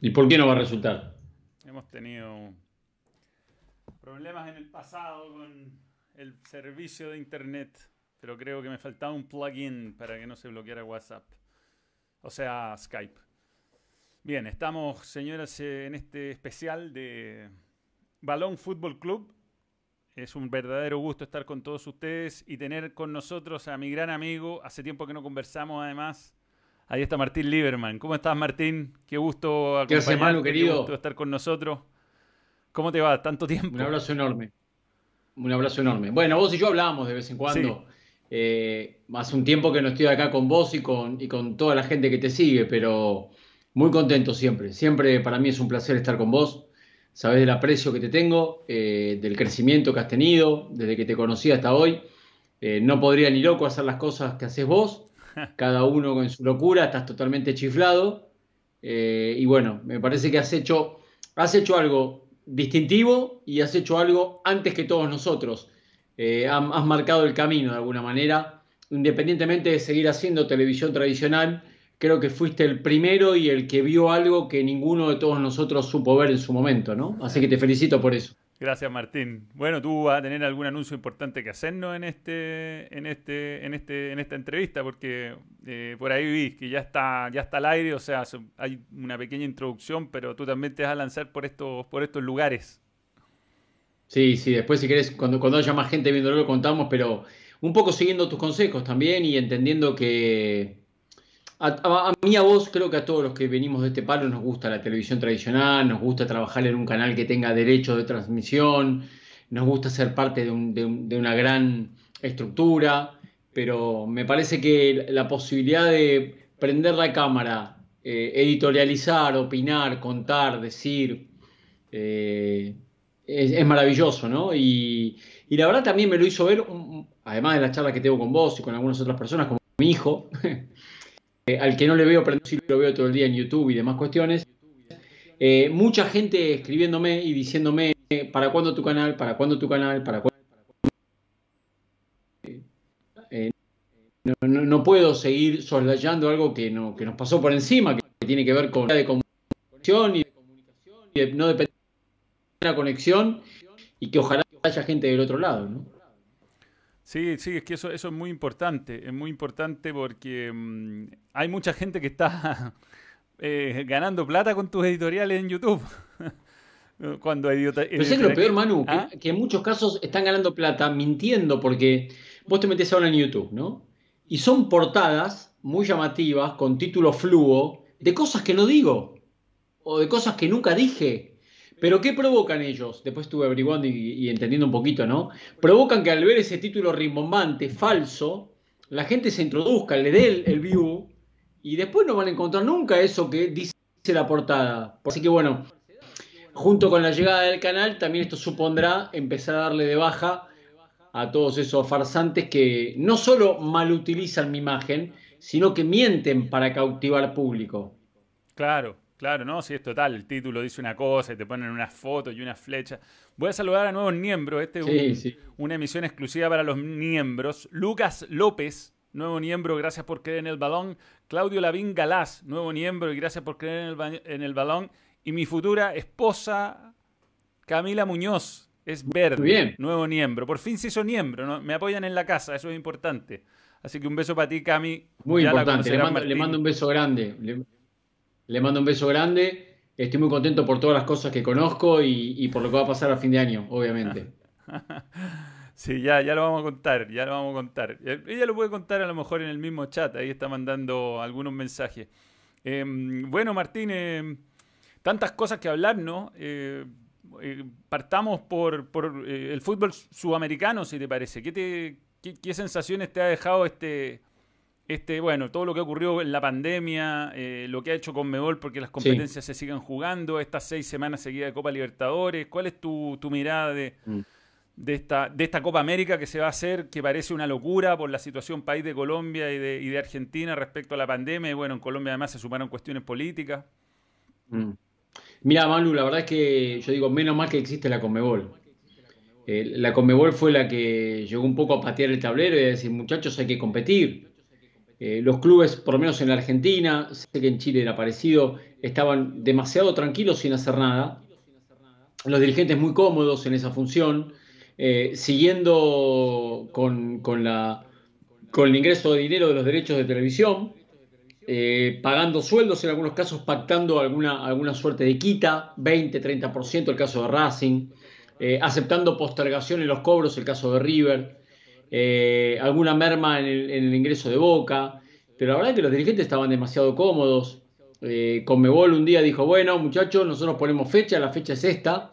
¿Y por qué no va a resultar? Hemos tenido problemas en el pasado con el servicio de internet, pero creo que me faltaba un plugin para que no se bloqueara WhatsApp. O sea, Skype. Bien, estamos, señoras, en este especial de Balón Fútbol Club. Es un verdadero gusto estar con todos ustedes y tener con nosotros a mi gran amigo. Hace tiempo que no conversamos, además. Ahí está Martín Lieberman. ¿Cómo estás, Martín? Qué gusto qué, querido? Qué gusto estar con nosotros. ¿Cómo te va? Tanto tiempo. Un abrazo enorme. Un abrazo enorme. Bueno, vos y yo hablamos de vez en cuando. Eh, hace un tiempo que no estoy acá con vos y con, y con toda la gente que te sigue, pero muy contento siempre. Siempre para mí es un placer estar con vos sabes del aprecio que te tengo, eh, del crecimiento que has tenido desde que te conocí hasta hoy. Eh, no podría ni loco hacer las cosas que haces vos, cada uno con su locura, estás totalmente chiflado. Eh, y bueno, me parece que has hecho, has hecho algo distintivo y has hecho algo antes que todos nosotros. has marcado el camino de alguna manera, independientemente de seguir haciendo televisión tradicional creo que fuiste el primero y el que vio algo que ninguno de todos nosotros supo ver en su momento, ¿no? Así que te felicito por eso. Gracias, Martín. Bueno, tú vas a tener algún anuncio importante que hacernos en este, en este, en este, en esta entrevista, porque eh, por ahí vi que ya está, ya está al aire, o sea, hay una pequeña introducción, pero tú también te vas a lanzar por estos, por estos lugares. Sí, sí, después si querés, cuando, cuando haya más gente viéndolo lo contamos, pero un poco siguiendo tus consejos también y entendiendo que, a, mí, a vos, creo que a todos los que venimos de este palo nos gusta la televisión tradicional, nos gusta trabajar en un canal que tenga derechos de transmisión, nos gusta ser parte de, una gran estructura, pero me parece que la posibilidad de prender la cámara, eh, editorializar, opinar, contar, decir, eh, es, maravilloso, ¿no? Y, la verdad también me lo hizo ver, además de las charlas que tengo con vos y con algunas otras personas, como mi hijo, Eh, al que no le veo, pero sí lo veo todo el día en YouTube y demás cuestiones. Eh, mucha gente escribiéndome y diciéndome, ¿para cuándo tu canal? ¿Para cuándo tu canal? ¿Para cuándo? Eh, no, puedo seguir soslayando algo que, no, que nos pasó por encima, que, tiene que ver con no de la conexión y que ojalá haya gente del otro lado, ¿no? Sí, sí, es que eso, eso es muy importante, es muy importante porque mm, hay mucha gente que está eh, ganando plata con tus editoriales en YouTube. Cuando Pero es lo peor, Manu, ¿Ah? que, en muchos casos están ganando plata mintiendo porque vos te metes ahora en YouTube, ¿no? Y son portadas muy llamativas, con título fluo, de cosas que no digo, o de cosas que nunca dije. Pero ¿qué provocan ellos? Después estuve averiguando y, entendiendo un poquito, ¿no? Provocan que al ver ese título rimbombante, falso, la gente se introduzca, le dé el, view y después no van a encontrar nunca eso que dice la portada. Así que bueno, junto con la llegada del canal, también esto supondrá empezar a darle de baja a todos esos farsantes que no solo malutilizan mi imagen, sino que mienten para cautivar público. Claro, Claro, no, sí, es total. El título dice una cosa y te ponen unas fotos y una flecha. Voy a saludar a nuevos miembros. Este es una emisión exclusiva para los miembros. Lucas López, nuevo miembro, gracias por creer en el balón. Claudio Lavín Galás, nuevo miembro y gracias por creer en el, balón. Y mi futura esposa, Camila Muñoz, es verde, Bien. nuevo miembro. Por fin se hizo miembro, me apoyan en la casa, eso es importante. Así que un beso para ti, Cami. Muy importante, le mando, le mando, un beso grande. Le mando un beso grande. Estoy muy contento por todas las cosas que conozco y, por lo que va a pasar a fin de año, obviamente. Sí, ya, ya lo vamos a contar, ya lo vamos a contar. Ella lo puede contar a lo mejor en el mismo chat, ahí está mandando algunos mensajes. Em, bueno, Martín, em, tantas cosas que hablar, ¿no? Eh, eh, partamos por, eh, el fútbol sudamericano, si te parece. ¿Qué, te, qué sensaciones te ha dejado este, este, bueno, todo lo que ocurrió en la pandemia, eh, lo que ha hecho con Mebol porque las competencias se siguen jugando, estas seis semanas seguidas de Copa Libertadores, ¿cuál es tu, mirada de, mm. de, esta, de esta Copa América que se va a hacer, que parece una locura por la situación país de Colombia y de, y de Argentina respecto a la pandemia? Y bueno, en Colombia además se sumaron cuestiones políticas. Mm. Mira, Manu, la verdad es que yo digo, menos mal que existe la Conmebol. Eh, la Conmebol fue la que llegó un poco a patear el tablero y a decir, muchachos, hay que competir Eh, los clubes, por lo menos en la Argentina, sé que en Chile era parecido, estaban demasiado tranquilos sin hacer nada. Los dirigentes muy cómodos en esa función, eh, siguiendo con, la, con el ingreso de dinero de los derechos de televisión, eh, pagando sueldos, en algunos casos pactando alguna, alguna suerte de quita, 20, 30%, el caso de Racing, aceptando postergación en los cobros, el caso de River. Eh, alguna merma en el, ingreso de Boca, pero la verdad es que los dirigentes estaban demasiado cómodos. Eh, Conmebol un día dijo, bueno muchachos, nosotros ponemos fecha, la fecha es esta.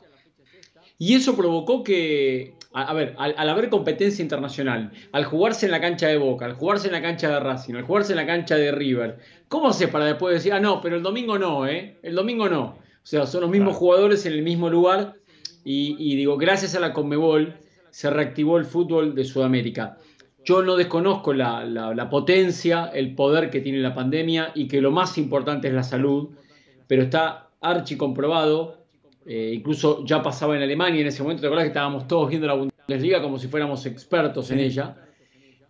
Y eso provocó que, a, ver, al, haber competencia internacional, al jugarse en la cancha de Boca, al jugarse en la cancha de Racing, al jugarse en la cancha de River, ¿cómo hace para después decir, ah, no, pero el domingo no, ¿eh? El domingo no. O sea, son los mismos jugadores en el mismo lugar. Y, y digo, gracias a la Conmebol, se reactivó el fútbol de Sudamérica. Yo no desconozco la, potencia, el poder que tiene la pandemia y que lo más importante es la salud, pero está archi comprobado, eh, incluso ya pasaba en Alemania en ese momento, ¿te acuerdas que estábamos todos viendo la Bundesliga como si fuéramos expertos en ella?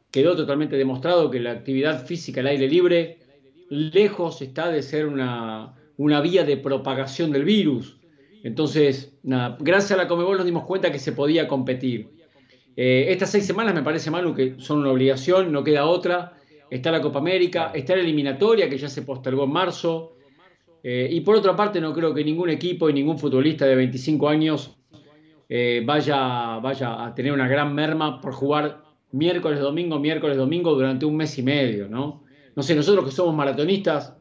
Quedó totalmente demostrado que la actividad física al aire libre lejos está de ser una, una vía de propagación del virus. Entonces, nada, gracias a la Comebol nos dimos cuenta que se podía competir. Eh, estas seis semanas me parece, Manu, que son una obligación, no queda otra. Está la Copa América, está la eliminatoria que ya se postergó en marzo. Eh, y por otra parte, no creo que ningún equipo y ningún futbolista de 25 años eh, vaya, vaya a tener una gran merma por jugar miércoles, domingo, miércoles, domingo durante un mes y medio, ¿no? No sé, nosotros que somos maratonistas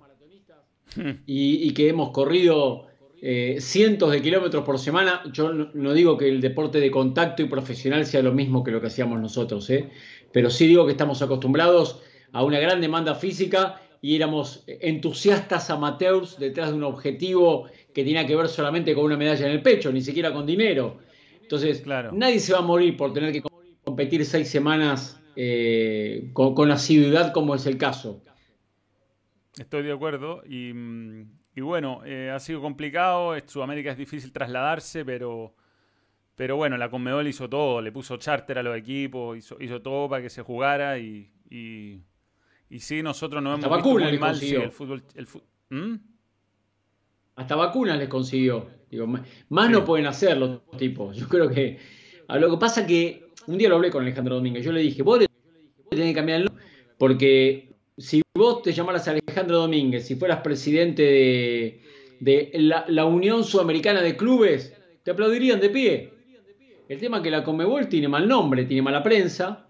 y, y que hemos corrido eh, cientos de kilómetros por semana. Yo no, digo que el deporte de contacto y profesional sea lo mismo que lo que hacíamos nosotros, ¿eh? pero sí digo que estamos acostumbrados a una gran demanda física y éramos entusiastas amateurs detrás de un objetivo que tenía que ver solamente con una medalla en el pecho, ni siquiera con dinero. Entonces, nadie se va a morir por tener que competir seis semanas eh, con, con asiduidad como es el caso. Estoy de acuerdo y mm, y bueno, eh, ha sido complicado. En Sudamérica es difícil trasladarse, pero, pero bueno, la Conmebol hizo todo. Le puso charter a los equipos, hizo, hizo todo para que se jugara. Y, y, sí, nosotros no hemos visto muy mal el fútbol. El ¿Mm? Hasta vacunas les consiguió. Digo, más no pueden hacer los tipos. Yo creo que. A lo que pasa que un día lo hablé con Alejandro Domínguez. Yo le dije, vos tenés que cambiar el nombre. Porque si vos te llamaras Alejandro Domínguez, si fueras presidente de, la, Unión Sudamericana de Clubes, te aplaudirían de pie. El tema es que la Conmebol tiene mal nombre, tiene mala prensa.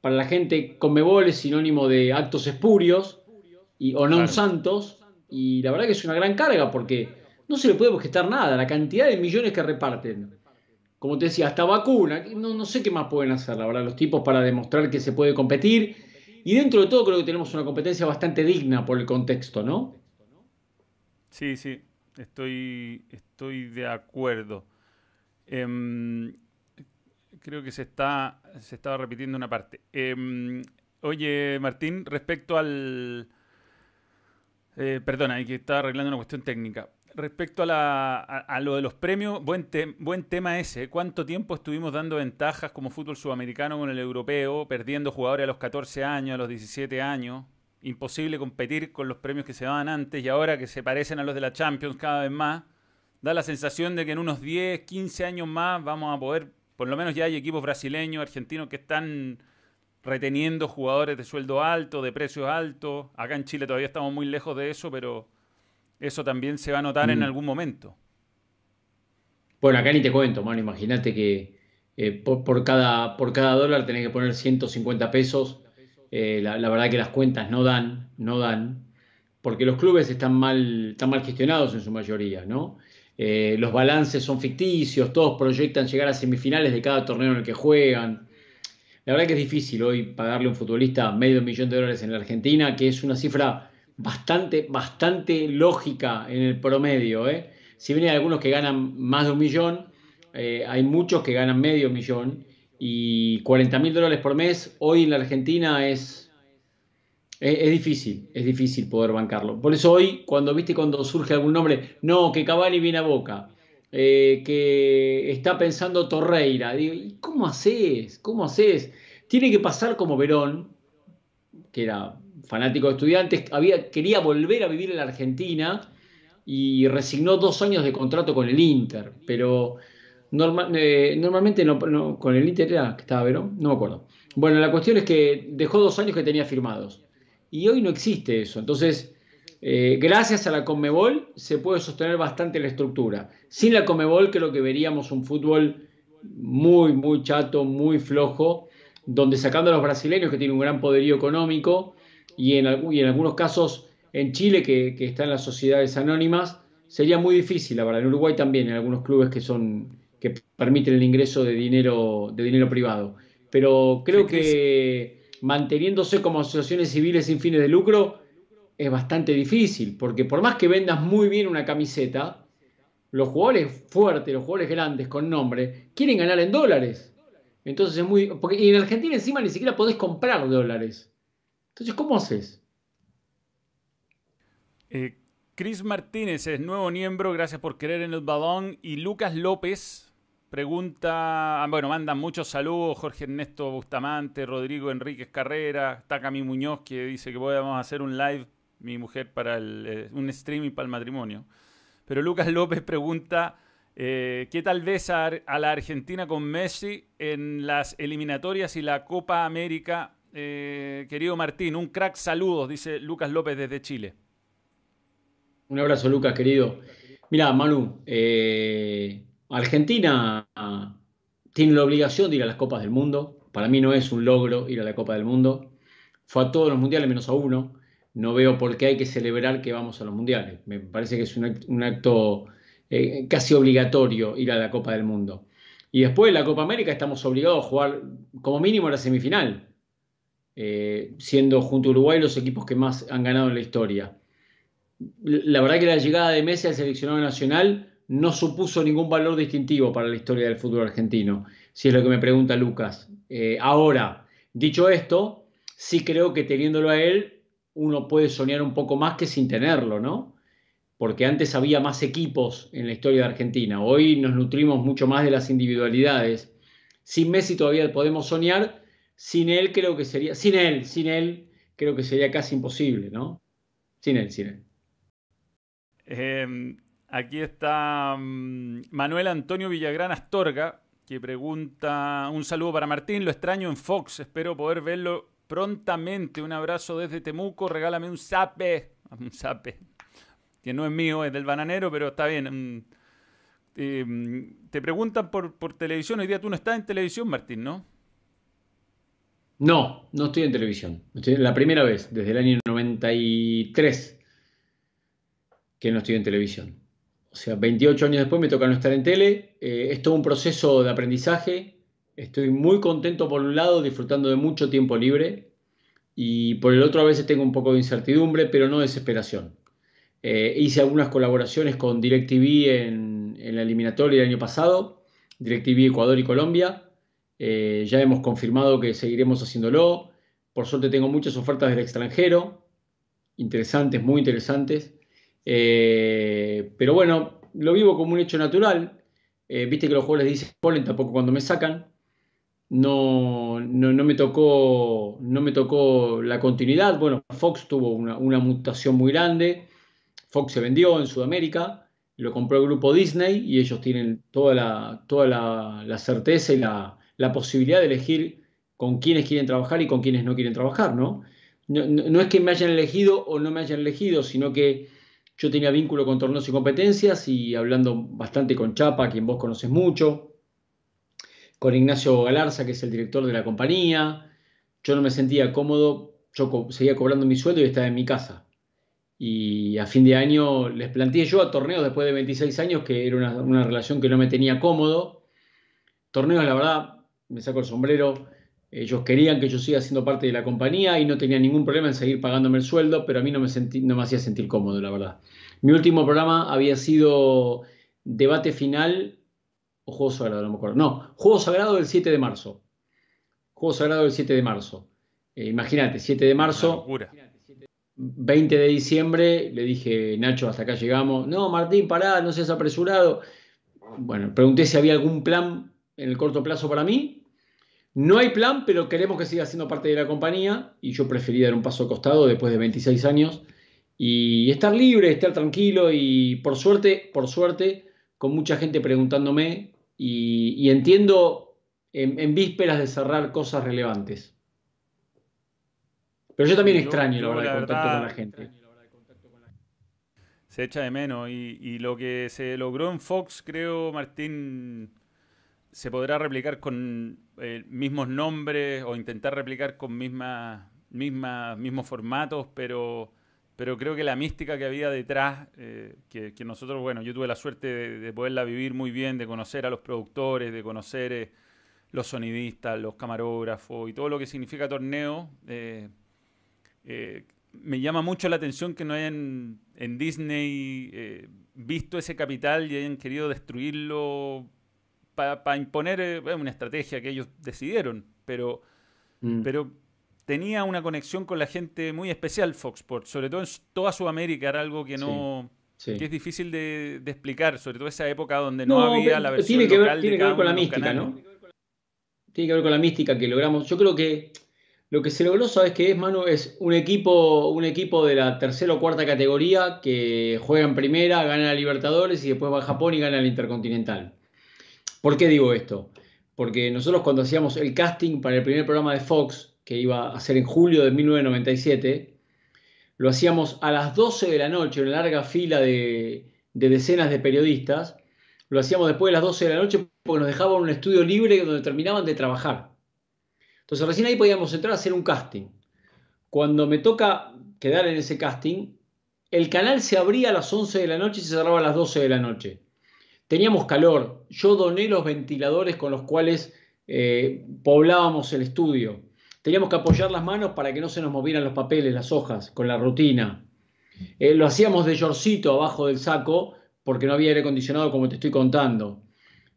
Para la gente, Conmebol es sinónimo de actos espurios y, o non santos. Y la verdad que es una gran carga porque no se le puede objetar nada. La cantidad de millones que reparten. Como te decía, hasta vacuna. No, no sé qué más pueden hacer, la verdad, los tipos para demostrar que se puede competir y dentro de todo creo que tenemos una competencia bastante digna por el contexto, ¿no? Sí, sí, estoy, estoy de acuerdo. Em, creo que se está se estaba repitiendo una parte. Em, oye, Martín, respecto al... Eh, perdona, hay que estar arreglando una cuestión técnica respecto a, lo de los premios, buen, buen tema ese. ¿Cuánto tiempo estuvimos dando ventajas como fútbol sudamericano con el europeo, perdiendo jugadores a los 14 años, a los 17 años? Imposible competir con los premios que se daban antes y ahora que se parecen a los de la Champions cada vez más. Da la sensación de que en unos 10, 15 años más vamos a poder, por lo menos ya hay equipos brasileños, argentinos que están reteniendo jugadores de sueldo alto, de precios altos. Acá en Chile todavía estamos muy lejos de eso, pero eso también se va a notar en mm. algún momento. Bueno, acá ni te cuento, mano. Imagínate que eh, por, cada, por cada dólar tenés que poner 150 pesos. Eh, la, verdad que las cuentas no dan, no dan, porque los clubes están mal, están mal gestionados en su mayoría, ¿no? Eh, los balances son ficticios, todos proyectan llegar a semifinales de cada torneo en el que juegan. La verdad que es difícil hoy pagarle a un futbolista medio millón de dólares en la Argentina, que es una cifra bastante, bastante lógica en el promedio. ¿eh? Si bien hay algunos que ganan más de un millón, eh, hay muchos que ganan medio millón y 40 mil dólares por mes hoy en la Argentina es, es, difícil, es difícil poder bancarlo. Por eso hoy, cuando viste cuando surge algún nombre, no, que Cavani viene a Boca, eh, que está pensando Torreira, digo, ¿cómo haces? ¿Cómo haces? Tiene que pasar como Verón, que era fanático de estudiantes, había, quería volver a vivir en la Argentina y resignó dos años de contrato con el Inter, pero eh, normalmente no, con el Inter era que estaba Verón, no me acuerdo. Bueno, la cuestión es que dejó dos años que tenía firmados y hoy no existe eso, entonces eh, gracias a la Conmebol se puede sostener bastante la estructura. Sin la Conmebol creo que veríamos un fútbol muy, muy chato, muy flojo, donde sacando a los brasileños que tienen un gran poderío económico y en, en algunos casos en Chile que, que, está en las sociedades anónimas, sería muy difícil, la verdad. En Uruguay también, en algunos clubes que son que permiten el ingreso de dinero, de dinero privado. Pero creo que manteniéndose como asociaciones civiles sin fines de lucro, es bastante difícil, porque por más que vendas muy bien una camiseta, los jugadores fuertes, los jugadores grandes con nombre, quieren ganar en dólares. Entonces es muy. Porque, y en Argentina encima ni siquiera podés comprar dólares. Entonces, ¿cómo haces? Eh, Chris Martínez es nuevo miembro, gracias por querer en el balón. Y Lucas López pregunta, bueno, mandan muchos saludos, Jorge Ernesto Bustamante, Rodrigo Enríquez Carrera, está Muñoz que dice que podemos hacer un live mi mujer para eh, un streaming para el matrimonio. Pero Lucas López pregunta, eh, ¿qué tal ves a, la Argentina con Messi en las eliminatorias y la Copa América? Eh, querido Martín, un crack saludos, dice Lucas López desde Chile. Un abrazo, Lucas, querido. Mira, Manu, Argentina tiene la obligación de ir a las Copas del Mundo. Para mí no es un logro ir a la Copa del Mundo. Fue a todos los mundiales menos a uno no veo por qué hay que celebrar que vamos a los mundiales. Me parece que es un acto, eh, casi obligatorio ir a la Copa del Mundo. Y después de la Copa América estamos obligados a jugar como mínimo la semifinal, eh, siendo junto a Uruguay los equipos que más han ganado en la historia. La verdad que la llegada de Messi al seleccionado nacional no supuso ningún valor distintivo para la historia del fútbol argentino, si es lo que me pregunta Lucas. Eh, ahora, dicho esto, sí creo que teniéndolo a él uno puede soñar un poco más que sin tenerlo, ¿no? Porque antes había más equipos en la historia de Argentina. Hoy nos nutrimos mucho más de las individualidades. Sin Messi todavía podemos soñar. Sin él creo que sería, sin él, sin él creo que sería casi imposible, ¿no? Sin él, sin él. Em, aquí está mm, Manuel Antonio Villagrán Astorga, que pregunta, un saludo para Martín, lo extraño en Fox, espero poder verlo prontamente. Un abrazo desde Temuco. Regálame un zape. Un zape. Que no es mío, es del bananero, pero está bien. Eh, te preguntan por, por televisión. Hoy día tú no estás en televisión, Martín, ¿no? No, no estoy en televisión. La primera vez, desde el año 93, que no estoy en televisión. O sea, 28 años después me toca no estar en tele. Eh, es todo un proceso de aprendizaje. Estoy muy contento por un lado, disfrutando de mucho tiempo libre y por el otro a veces tengo un poco de incertidumbre, pero no desesperación. Eh, hice algunas colaboraciones con DirecTV en, en, la eliminatoria del año pasado, DirecTV Ecuador y Colombia. Eh, ya hemos confirmado que seguiremos haciéndolo. Por suerte tengo muchas ofertas del extranjero, interesantes, muy interesantes. Eh, pero bueno, lo vivo como un hecho natural. Viste que los jugadores dicen ponen tampoco cuando me sacan no, no, me tocó, no me tocó la continuidad. Bueno, Fox tuvo una, mutación muy grande. Fox se vendió en Sudamérica, lo compró el grupo Disney y ellos tienen toda la, toda la, certeza y la, posibilidad de elegir con quiénes quieren trabajar y con quiénes no quieren trabajar, ¿no? No, es que me hayan elegido o no me hayan elegido, sino que yo tenía vínculo con torneos y competencias y hablando bastante con Chapa, quien vos conoces mucho, con Ignacio Galarza, que es el director de la compañía. Yo no me sentía cómodo, yo seguía cobrando mi sueldo y estaba en mi casa. Y a fin de año les planteé yo a torneos después de 26 años que era una, relación que no me tenía cómodo. Torneos, la verdad, me saco el sombrero. Ellos querían que yo siga siendo parte de la compañía y no tenía ningún problema en seguir pagándome el sueldo, pero a mí no me, sentí, no me hacía sentir cómodo, la verdad. Mi último programa había sido debate final o Juego Sagrado, no me acuerdo. No, Juego Sagrado del 7 de marzo. Juego Sagrado del 7 de marzo. Eh, imagínate, 7 de marzo. 20 de diciembre, le dije, Nacho, hasta acá llegamos. No, Martín, pará, no seas apresurado. Bueno, pregunté si había algún plan en el corto plazo para mí. No hay plan, pero queremos que siga siendo parte de la compañía y yo preferí dar un paso al costado después de 26 años y estar libre, estar tranquilo y por suerte, por suerte, con mucha gente preguntándome y, entiendo en, vísperas de cerrar cosas relevantes. Pero yo también extraño la verdad, el contacto con la gente. Se echa de menos y, y lo que se logró en Fox, creo, Martín, se podrá replicar con eh, mismos nombres o intentar replicar con mismas, mismas, mismos formatos, pero, pero creo que la mística que había detrás, eh, que, nosotros, bueno, yo tuve la suerte de, poderla vivir muy bien, de conocer a los productores, de conocer eh, los sonidistas, los camarógrafos y todo lo que significa torneo. me llama mucho la atención que no hayan en Disney visto ese capital y hayan querido destruirlo para imponer eh, una estrategia que ellos decidieron, pero, mm. pero tenía una conexión con la gente muy especial Fox Sports, sobre todo en toda Sudamérica, era algo que no... es difícil de, explicar, sobre todo esa época donde no, había la versión tiene que ver, tiene que ver con la mística, ¿no? Tiene que ver con la mística que logramos. Yo creo que lo que se logró, ¿sabes qué es, Manu? Es un equipo, un equipo de la tercera o cuarta categoría que juega en primera, gana a Libertadores y después va a Japón y gana el Intercontinental. ¿Por qué digo esto? Porque nosotros cuando hacíamos el casting para el primer programa de Fox, que iba a ser en julio de 1997, lo hacíamos a las 12 de la noche, una larga fila de, decenas de periodistas. Lo hacíamos después de las 12 de la noche porque nos dejaban un estudio libre donde terminaban de trabajar. Entonces recién ahí podíamos entrar a hacer un casting. Cuando me toca quedar en ese casting, el canal se abría a las 11 de la noche y se cerraba a las 12 de la noche. Teníamos calor. Yo doné los ventiladores con los cuales eh, poblábamos el estudio. Teníamos que apoyar las manos para que no se nos movieran los papeles, las hojas, con la rutina. Eh, lo hacíamos de yorcito abajo del saco porque no había aire acondicionado como te estoy contando.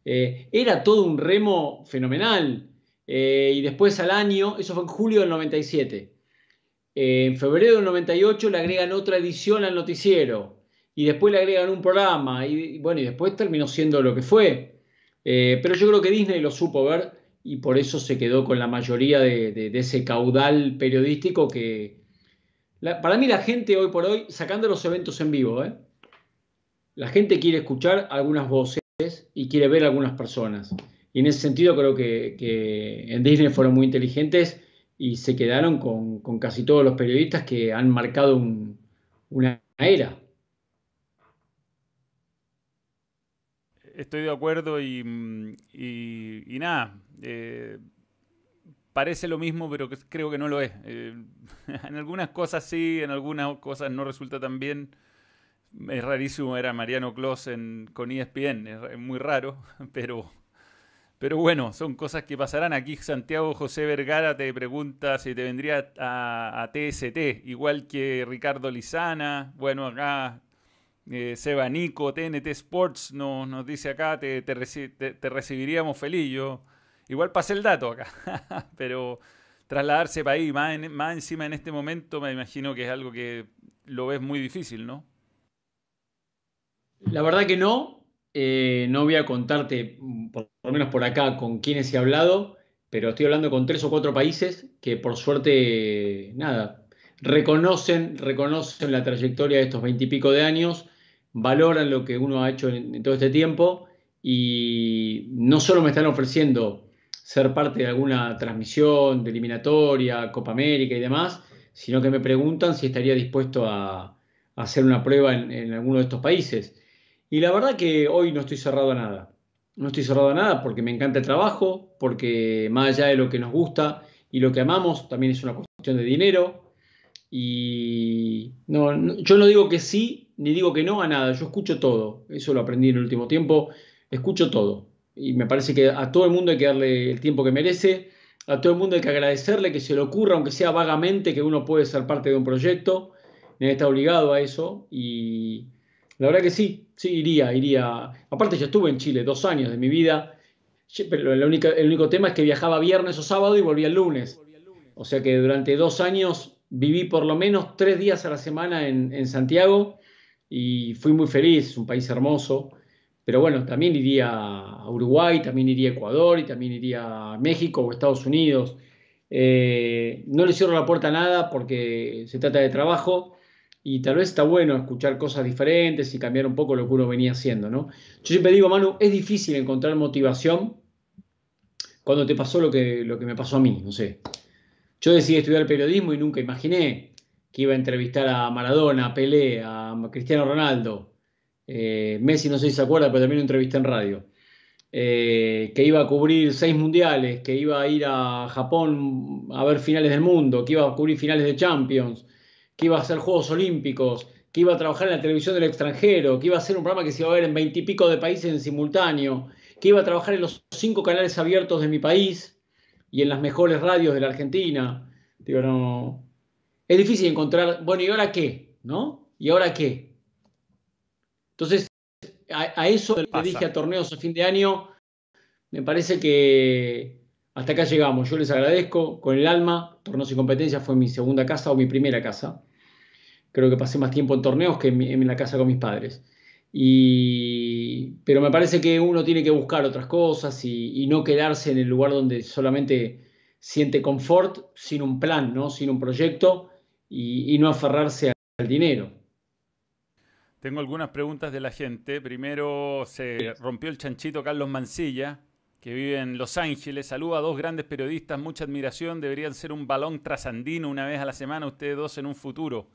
Eh, era todo un remo fenomenal. y después al año, eso fue en julio del 97. en febrero del 98 le agregan otra edición al noticiero y después le agregan un programa y, bueno, y después terminó siendo lo que fue. Eh, pero yo creo que Disney lo supo ver y por eso se quedó con la mayoría de, ese caudal periodístico que... para mí la gente hoy por hoy, sacando los eventos en vivo, ¿eh? la gente quiere escuchar algunas voces y quiere ver algunas personas. Y en ese sentido creo que, en Disney fueron muy inteligentes y se quedaron con, casi todos los periodistas que han marcado una era. Estoy de acuerdo y, mm, nada. Eh, parece lo mismo, pero creo que no lo es. Eh, en algunas cosas sí, en algunas cosas no resulta tan bien. Es rarísimo ver a Mariano Clos con ESPN, es muy raro, pero, pero bueno, son cosas que pasarán. Aquí Santiago José Vergara te pregunta si te vendría a, a TST, igual que Ricardo Lizana. Bueno, acá eh, Seba Nico, TNT Sports nos, dice acá, te, recibiríamos feliz. Yo igual pasé el dato acá, pero trasladarse para ahí, más, encima en este momento, me imagino que es algo que lo ves muy difícil, ¿no? La verdad que no. Eh, no voy a contarte, por lo menos por acá, con quiénes he hablado, pero estoy hablando con tres o cuatro países que por suerte, nada, reconocen, reconocen la trayectoria de estos veintipico de años valoran lo que uno ha hecho en, todo este tiempo y no solo me están ofreciendo ser parte de alguna transmisión de eliminatoria, Copa América y demás, sino que me preguntan si estaría dispuesto a, hacer una prueba en, alguno de estos países. Y la verdad que hoy no estoy cerrado a nada. No estoy cerrado a nada porque me encanta el trabajo, porque más allá de lo que nos gusta y lo que amamos, también es una cuestión de dinero. Y no, yo no digo que sí ni digo que no a nada, yo escucho todo, eso lo aprendí en el último tiempo, escucho todo. Y me parece que a todo el mundo hay que darle el tiempo que merece, a todo el mundo hay que agradecerle que se le ocurra, aunque sea vagamente, que uno puede ser parte de un proyecto, está obligado a eso. Y la verdad que sí, sí, iría, iría. Aparte ya estuve en Chile dos años de mi vida, pero el único, el único tema es que viajaba viernes o sábado y volvía el lunes. O sea que durante dos años viví por lo menos tres días a la semana en, en Santiago y fui muy feliz, un país hermoso, pero bueno, también iría a Uruguay, también iría a Ecuador y también iría a México o Estados Unidos. Eh, no le cierro la puerta a nada porque se trata de trabajo y tal vez está bueno escuchar cosas diferentes y cambiar un poco lo que uno venía haciendo, ¿no? Yo siempre digo, Manu, es difícil encontrar motivación cuando te pasó lo que, lo que me pasó a mí, no sé. Yo decidí estudiar periodismo y nunca imaginé que iba a entrevistar a Maradona, a Pelé, a Cristiano Ronaldo. Eh, Messi, no sé si se acuerda, pero también lo entrevisté en radio. Eh, que iba a cubrir seis mundiales, que iba a ir a Japón a ver finales del mundo, que iba a cubrir finales de Champions, que iba a hacer Juegos Olímpicos, que iba a trabajar en la televisión del extranjero, que iba a hacer un programa que se iba a ver en veintipico de países en simultáneo, que iba a trabajar en los cinco canales abiertos de mi país y en las mejores radios de la Argentina. Digo, no. Es difícil encontrar, bueno, ¿y ahora qué? ¿No? ¿Y ahora qué? Entonces, a, eso le dije a torneos a fin de año, me parece que hasta acá llegamos. Yo les agradezco con el alma. Torneos y competencias fue mi segunda casa o mi primera casa. Creo que pasé más tiempo en torneos que en, la casa con mis padres. Y, pero me parece que uno tiene que buscar otras cosas y, no quedarse en el lugar donde solamente siente confort sin un plan, ¿no? sin un proyecto y, y no aferrarse al dinero. Tengo algunas preguntas de la gente. Primero, se rompió el chanchito Carlos Mancilla, que vive en Los Ángeles. Saluda a dos grandes periodistas, mucha admiración. Deberían ser un balón trasandino una vez a la semana, ustedes dos en un futuro.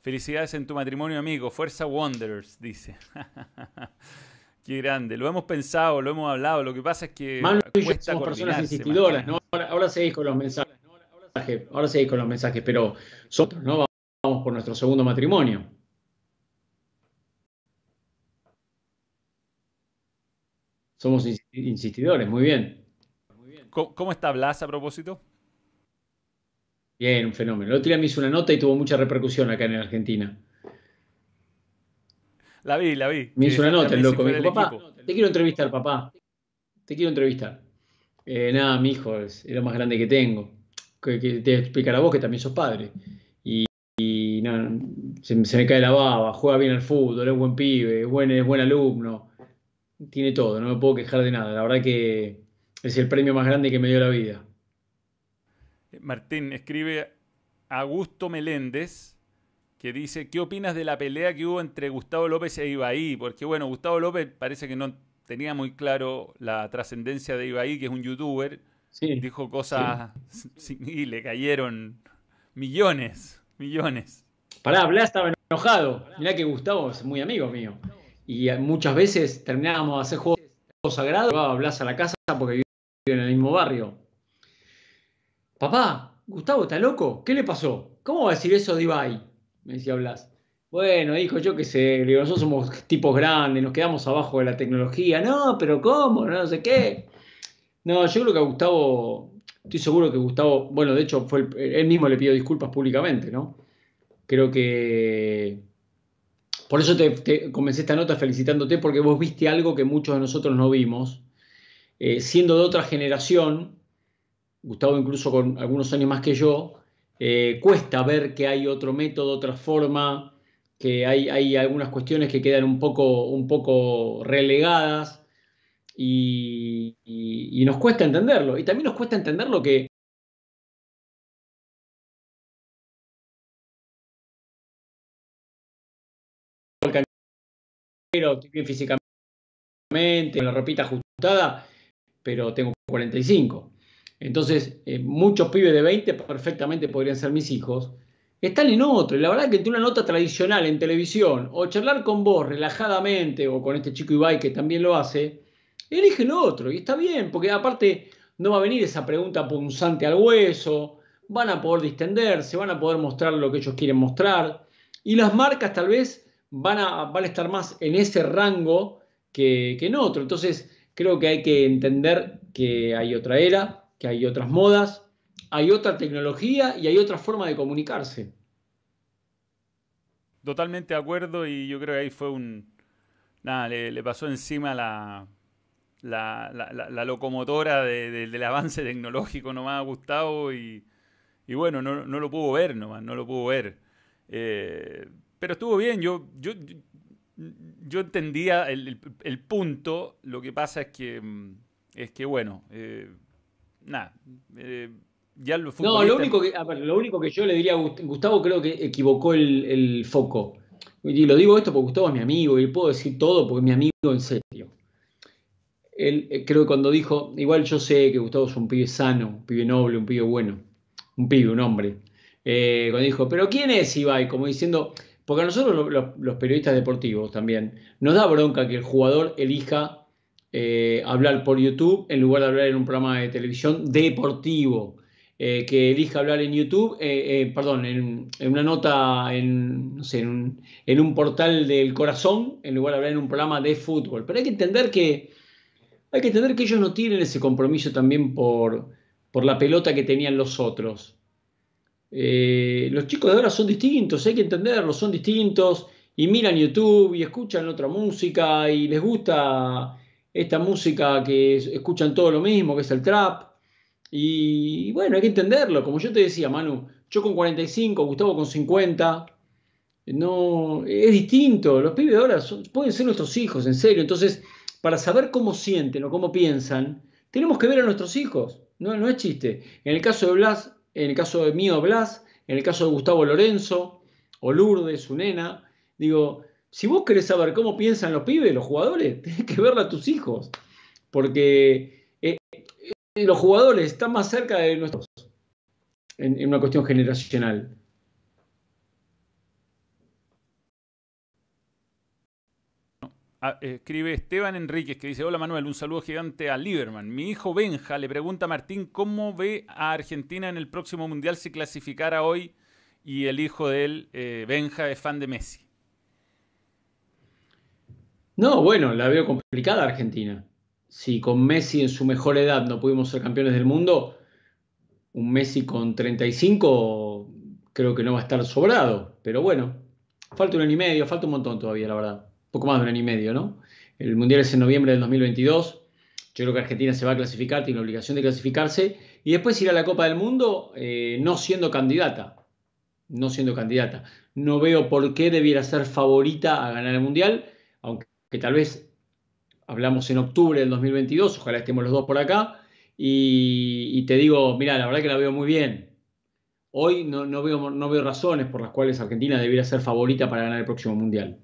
Felicidades en tu matrimonio, amigo. Fuerza Wanderers, dice. Qué grande. Lo hemos pensado, lo hemos hablado. Lo que pasa es que. Manu y yo somos personas insistidoras, ¿no? Ahora, seguís con los mensajes. Ahora seguís con los mensajes, pero nosotros, ¿no? Vamos por nuestro segundo matrimonio. Somos insistidores, muy bien. ¿Cómo, está Blas a propósito? Bien, un fenómeno. El otro día me hizo una nota y tuvo mucha repercusión acá en Argentina. La vi, la vi. Me hizo una nota, el loco. Me dijo, papá, te quiero entrevistar, papá. Te quiero entrevistar. Eh, nada, mi hijo es, lo más grande que tengo. Que, te explicará vos que también sos padre. Y, se, me cae la baba, juega bien al fútbol, es buen pibe, es buen, es buen alumno tiene todo, no me puedo quejar de nada. La verdad que es el premio más grande que me dio la vida. Martín, escribe Augusto Meléndez, que dice, ¿qué opinas de la pelea que hubo entre Gustavo López e Ibaí? Porque bueno, Gustavo López parece que no tenía muy claro la trascendencia de Ibaí, que es un youtuber. Dijo cosas y le cayeron millones, millones. Pará, Blas estaba enojado. Mirá que Gustavo es muy amigo mío y muchas veces terminábamos de hacer juegos sagrados, a Blas a la casa porque vive en el mismo barrio. Papá, Gustavo, ¿está loco? ¿Qué le pasó? ¿Cómo va a decir eso de Ibai? Me decía Blas. Bueno, dijo yo que sé, nosotros somos tipos grandes, nos quedamos abajo de la tecnología. No, pero ¿cómo? No sé qué. No, yo creo que a Gustavo, estoy seguro que Gustavo, bueno, de hecho, fue él mismo le pidió disculpas públicamente, ¿no? Creo que por eso te, comencé esta nota felicitándote, porque vos viste algo que muchos de nosotros no vimos. Eh, siendo de otra generación, Gustavo incluso con algunos años más que yo, eh, cuesta ver que hay otro método, otra forma, que hay, algunas cuestiones que quedan un poco, un poco relegadas y, nos cuesta entenderlo. Y también nos cuesta entender lo que estoy bien físicamente, con la ropita ajustada, pero tengo 45. Entonces, eh, muchos pibes de 20 perfectamente podrían ser mis hijos. Están en otro. Y la verdad que una nota tradicional en televisión, o charlar con vos relajadamente, o con este chico Ibai que también lo hace, elige otro. Y está bien, porque aparte no va a venir esa pregunta punzante al hueso, van a poder distenderse, van a poder mostrar lo que ellos quieren mostrar. Y las marcas tal vez van a, van a estar más en ese rango que, en otro. Entonces, creo que hay que entender que hay otra era, que hay otras modas, hay otra tecnología y hay otra forma de comunicarse. Totalmente de acuerdo y yo creo que ahí fue un... Nada, le, pasó encima la, la, locomotora del avance tecnológico nomás a Gustavo y, y bueno, no, no, lo pudo ver nomás, no lo pudo ver. Eh, pero estuvo bien. Yo, yo, yo entendía el, punto, lo que pasa es que, mm, es que bueno, eh, nada, eh, ya lo No, lo único, que, lo único que yo le diría a Gustavo, creo que equivocó el, foco. Y lo digo esto porque Gustavo es mi amigo y puedo decir todo porque es mi amigo en serio. Él, eh, creo que cuando dijo, igual yo sé que Gustavo es un pibe sano, un pibe noble, un pibe bueno, un pibe, un hombre. cuando dijo, pero ¿quién es Ibai? Como diciendo, porque a nosotros los, periodistas deportivos también nos da bronca que el jugador elija eh, hablar por YouTube en lugar de hablar en un programa de televisión deportivo. Eh, que elija hablar en YouTube, eh, perdón, en, una nota en, no sé, en un, portal del corazón, en lugar de hablar en un programa de fútbol. Pero hay que entender que, hay que, entender que ellos no tienen ese compromiso también por, por la pelota que tenían los otros. Eh, los chicos de ahora son distintos, hay que entenderlo, son distintos y miran YouTube y escuchan otra música y les gusta esta música que escuchan todo lo mismo, que es el trap. Y, bueno, hay que entenderlo, como yo te decía, Manu, yo con 45, Gustavo con 50, no, es distinto, los pibes de ahora pueden ser nuestros hijos, en serio. Entonces, para saber cómo sienten o cómo piensan, tenemos que ver a nuestros hijos, no, no es chiste. En el caso de Blas, en el caso de mío Blas, en el caso de Gustavo Lorenzo o Lourdes, su nena. Digo, si vos querés saber cómo piensan los pibes, los jugadores, tenés que verlo a tus hijos, porque eh, eh, los jugadores están más cerca de nuestros en una cuestión generacional. Escribe Esteban Enríquez que dice, hola Manuel, un saludo gigante a Lieberman. Mi hijo Benja le pregunta a Martín cómo ve a Argentina en el próximo Mundial si clasificara hoy y el hijo de él, eh, Benja, es fan de Messi. No, bueno, la veo complicada Argentina. Si con Messi en su mejor edad no pudimos ser campeones del mundo, un Messi con 35 creo que no va a estar sobrado. Pero bueno, falta un año y medio, falta un montón todavía, la verdad poco más de un año y medio, ¿no? El Mundial es en noviembre del 2022. Yo creo que Argentina se va a clasificar, tiene la obligación de clasificarse y después ir a la Copa del Mundo eh, no siendo candidata. No siendo candidata. No veo por qué debiera ser favorita a ganar el Mundial, aunque tal vez hablamos en octubre del 2022, ojalá estemos los dos por acá. Y, te digo, mira, la verdad que la veo muy bien. Hoy no, veo, no veo razones por las cuales Argentina debiera ser favorita para ganar el próximo Mundial.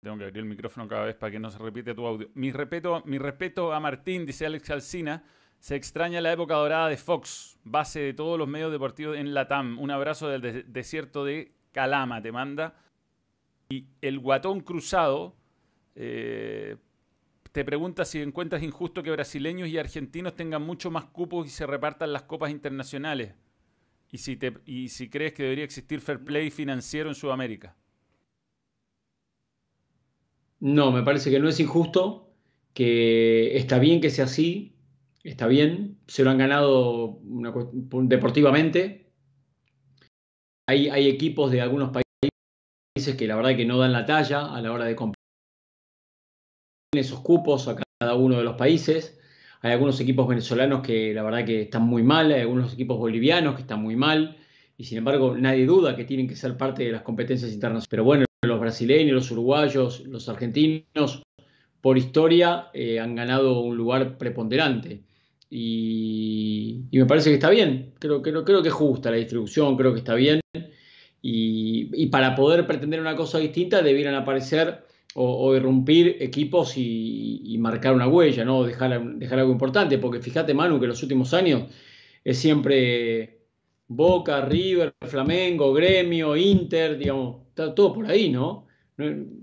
Tengo que abrir el micrófono cada vez para que no se repite tu audio. Mi respeto, mi respeto a Martín, dice Alex Alcina. Se extraña la época dorada de Fox, base de todos los medios deportivos en Latam. Un abrazo del desierto de Calama, te manda. Y el guatón cruzado eh, te pregunta si encuentras injusto que brasileños y argentinos tengan mucho más cupos y se repartan las copas internacionales. Y si, te, y si crees que debería existir fair play financiero en Sudamérica. No, me parece que no es injusto, que está bien que sea así, está bien, se lo han ganado deportivamente. Hay, equipos de algunos países que la verdad que no dan la talla a la hora de competir esos cupos a cada uno de los países. Hay algunos equipos venezolanos que la verdad que están muy mal, hay algunos equipos bolivianos que están muy mal, y sin embargo nadie duda que tienen que ser parte de las competencias internacionales. Pero bueno, los brasileños, los uruguayos, los argentinos, por historia, eh, han ganado un lugar preponderante. Y, me parece que está bien, creo, creo, creo que es justa la distribución, creo que está bien. Y, para poder pretender una cosa distinta debieran aparecer o, irrumpir equipos y, marcar una huella, ¿no? dejar, dejar algo importante, porque fíjate Manu que los últimos años es siempre Boca, River, Flamengo, Gremio, Inter, digamos, está todo por ahí, ¿no?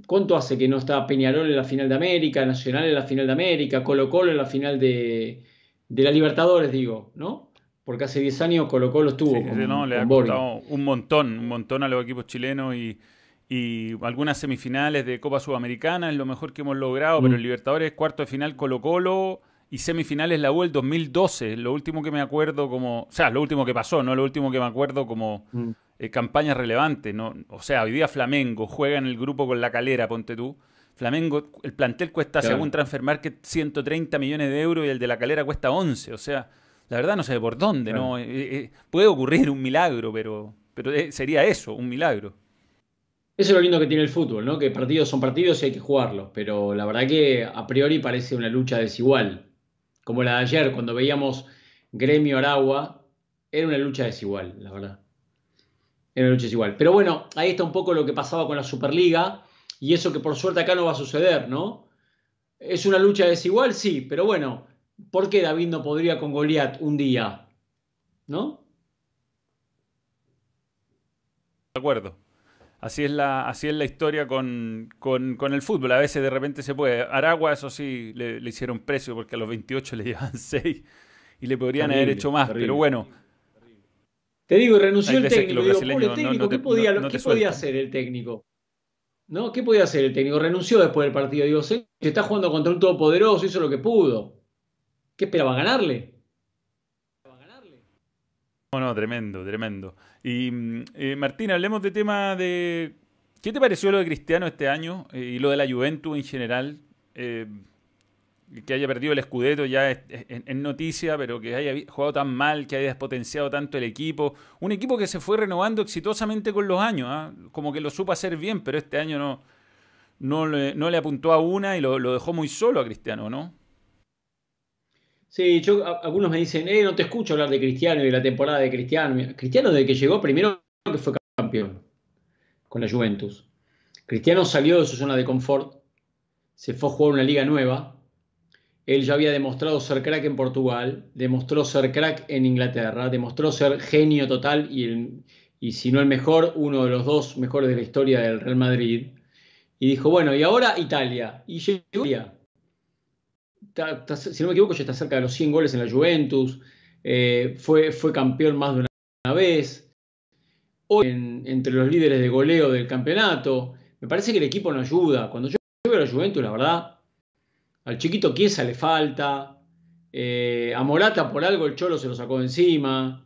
¿Cuánto hace que no está Peñarol en la final de América, Nacional en la final de América, Colo Colo en la final de, la Libertadores, digo, ¿no? Porque hace 10 años Colo Colo estuvo con, no, le ha costado un montón, un montón a los equipos chilenos y, algunas semifinales de Copa Sudamericana es lo mejor que hemos logrado, pero mm. Libertadores cuarto de final Colo Colo y semifinales la U el 2012, lo último que me acuerdo como, o sea, lo último que pasó, no lo último que me acuerdo como mm. eh, campaña relevante, no, o sea, hoy día Flamengo juega en el grupo con la Calera, ponte tú. Flamengo, el plantel cuesta según Transfer Market 130 millones de euros y el de la Calera cuesta 11, o sea, la verdad no sé por dónde, ¿no? Eh, eh, puede ocurrir un milagro, pero, pero sería eso, un milagro. Eso es lo lindo que tiene el fútbol, ¿no? Que partidos son partidos y hay que jugarlos, pero la verdad que a priori parece una lucha desigual. Como la de ayer, cuando veíamos Gremio Aragua, era una lucha desigual, la verdad. Era una lucha desigual. Pero bueno, ahí está un poco lo que pasaba con la Superliga y eso que por suerte acá no va a suceder, ¿no? ¿Es una lucha desigual? Sí, pero bueno, ¿por qué David no podría con Goliat un día? ¿No? De acuerdo. Así es la, así es la historia con, el fútbol. A veces de repente se puede. Aragua, eso sí, le, hicieron precio porque a los 28 le llevan 6 y le podrían haber hecho más. Pero bueno. Te digo, renunció el técnico. técnico ¿Qué, podía, podía hacer el técnico? ¿No? ¿Qué podía hacer el técnico? Renunció después del partido. Digo, se está jugando contra un todopoderoso, hizo lo que pudo. ¿Qué esperaba? ¿Ganarle? No, no, tremendo, tremendo. Y eh, Martín, hablemos de tema de... ¿Qué te pareció lo de Cristiano este año eh, y lo de la Juventus en general? Eh, que haya perdido el Scudetto ya es, noticia, pero que haya jugado tan mal, que haya despotenciado tanto el equipo. Un equipo que se fue renovando exitosamente con los años, ¿ah? como que lo supo hacer bien, pero este año no, no, le, apuntó a una y lo dejó muy solo a Cristiano, ¿no? Sí, yo, algunos me dicen, eh, no te escucho hablar de Cristiano y de la temporada de Cristiano. Cristiano desde que llegó primero que fue campeón con la Juventus. Cristiano salió de su zona de confort, se fue a jugar una liga nueva. Él ya había demostrado ser crack en Portugal, demostró ser crack en Inglaterra, demostró ser genio total y, y si no el mejor, uno de los dos mejores de la historia del Real Madrid. Y dijo, bueno, y ahora Italia. Y llegó si no me equivoco, ya está cerca de los 100 goles en la Juventus, eh, fue, fue campeón más de una vez, hoy entre los líderes de goleo del campeonato, me parece que el equipo no ayuda. Cuando yo veo a la Juventus, la verdad, al chiquito Chiesa le falta, eh, a Morata por algo el Cholo se lo sacó de encima.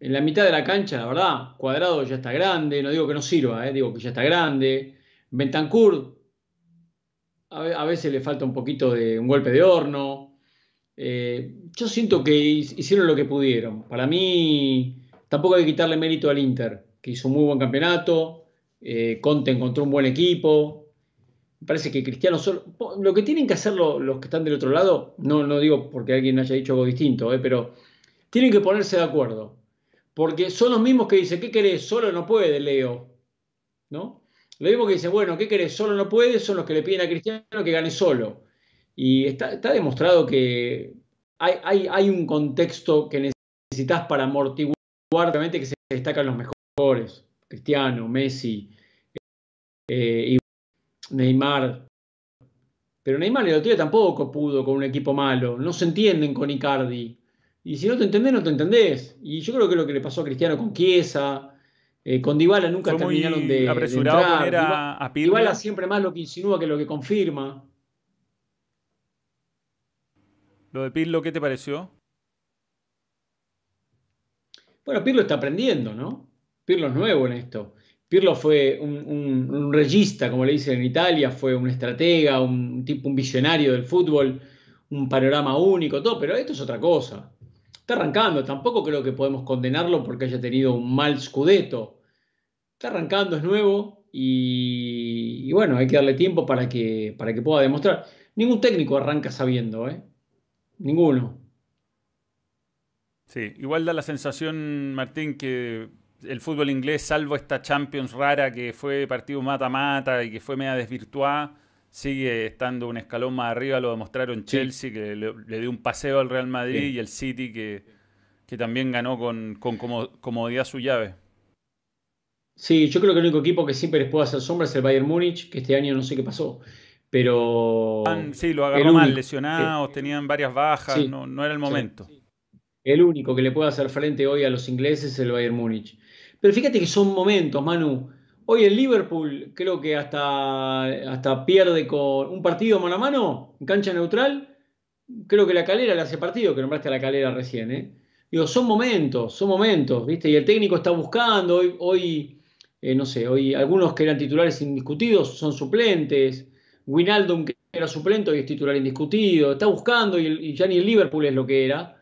En la mitad de la cancha, la verdad, Cuadrado ya está grande, no digo que no sirva, eh, digo que ya está grande. Bentancur a veces le falta un poquito de un golpe de horno. Eh, yo siento que hicieron lo que pudieron. Para mí, tampoco hay que quitarle mérito al Inter, que hizo un muy buen campeonato. Eh, Conte encontró un buen equipo. Me parece que Cristiano solo. Lo que tienen que hacer los, que están del otro lado, no, no digo porque alguien haya dicho algo distinto, eh, pero tienen que ponerse de acuerdo. Porque son los mismos que dicen, ¿qué querés? Solo no puede, Leo. ¿No? Lo mismo que dice, bueno, ¿qué querés? Solo no puede, son los que le piden a Cristiano que gane solo. Y está, demostrado que hay, hay, un contexto que necesitas para amortiguar, obviamente que se destacan los mejores, Cristiano, Messi, eh, y Neymar. Pero Neymar el otro día tampoco pudo con un equipo malo, no se entienden con Icardi. Y si no te entendés, no te entendés. Y yo creo que lo que le pasó a Cristiano con Chiesa, eh, con Dybala nunca terminaron de, apresurado de entrar. a, Dybala siempre más lo que insinúa que lo que confirma. Lo de Pirlo, ¿qué te pareció? Bueno, Pirlo está aprendiendo, ¿no? Pirlo es nuevo en esto. Pirlo fue un, regista, como le dicen en Italia, fue un estratega, un tipo, un visionario del fútbol, un panorama único, todo, pero esto es otra cosa está arrancando. Tampoco creo que podemos condenarlo porque haya tenido un mal scudetto. Está arrancando, es nuevo y, bueno, hay que darle tiempo para que, para que pueda demostrar. Ningún técnico arranca sabiendo, ¿eh? Ninguno. Sí, igual da la sensación, Martín, que el fútbol inglés, salvo esta Champions rara que fue partido mata-mata y que fue media desvirtuada, sigue estando un escalón más arriba, lo demostraron Chelsea, que le, dio un paseo al Real Madrid, y el City, que, también ganó con, comodidad su llave. Sí, yo creo que el único equipo que siempre les puede hacer sombra es el Bayern Múnich, que este año no sé qué pasó. Pero. Sí, lo agarró mal, lesionados, tenían varias bajas, no, era el momento. El único que le puede hacer frente hoy a los ingleses es el Bayern Múnich. Pero fíjate que son momentos, Manu. Hoy el Liverpool creo que hasta, hasta pierde con un partido mano a mano, en cancha neutral. Creo que la calera le hace partido, que nombraste a la calera recién. ¿eh? Digo, son momentos, son momentos, ¿viste? Y el técnico está buscando. Hoy, hoy eh, no sé, hoy algunos que eran titulares indiscutidos son suplentes. Winaldum, que era suplente, y es titular indiscutido. Está buscando y, ya ni el Liverpool es lo que era.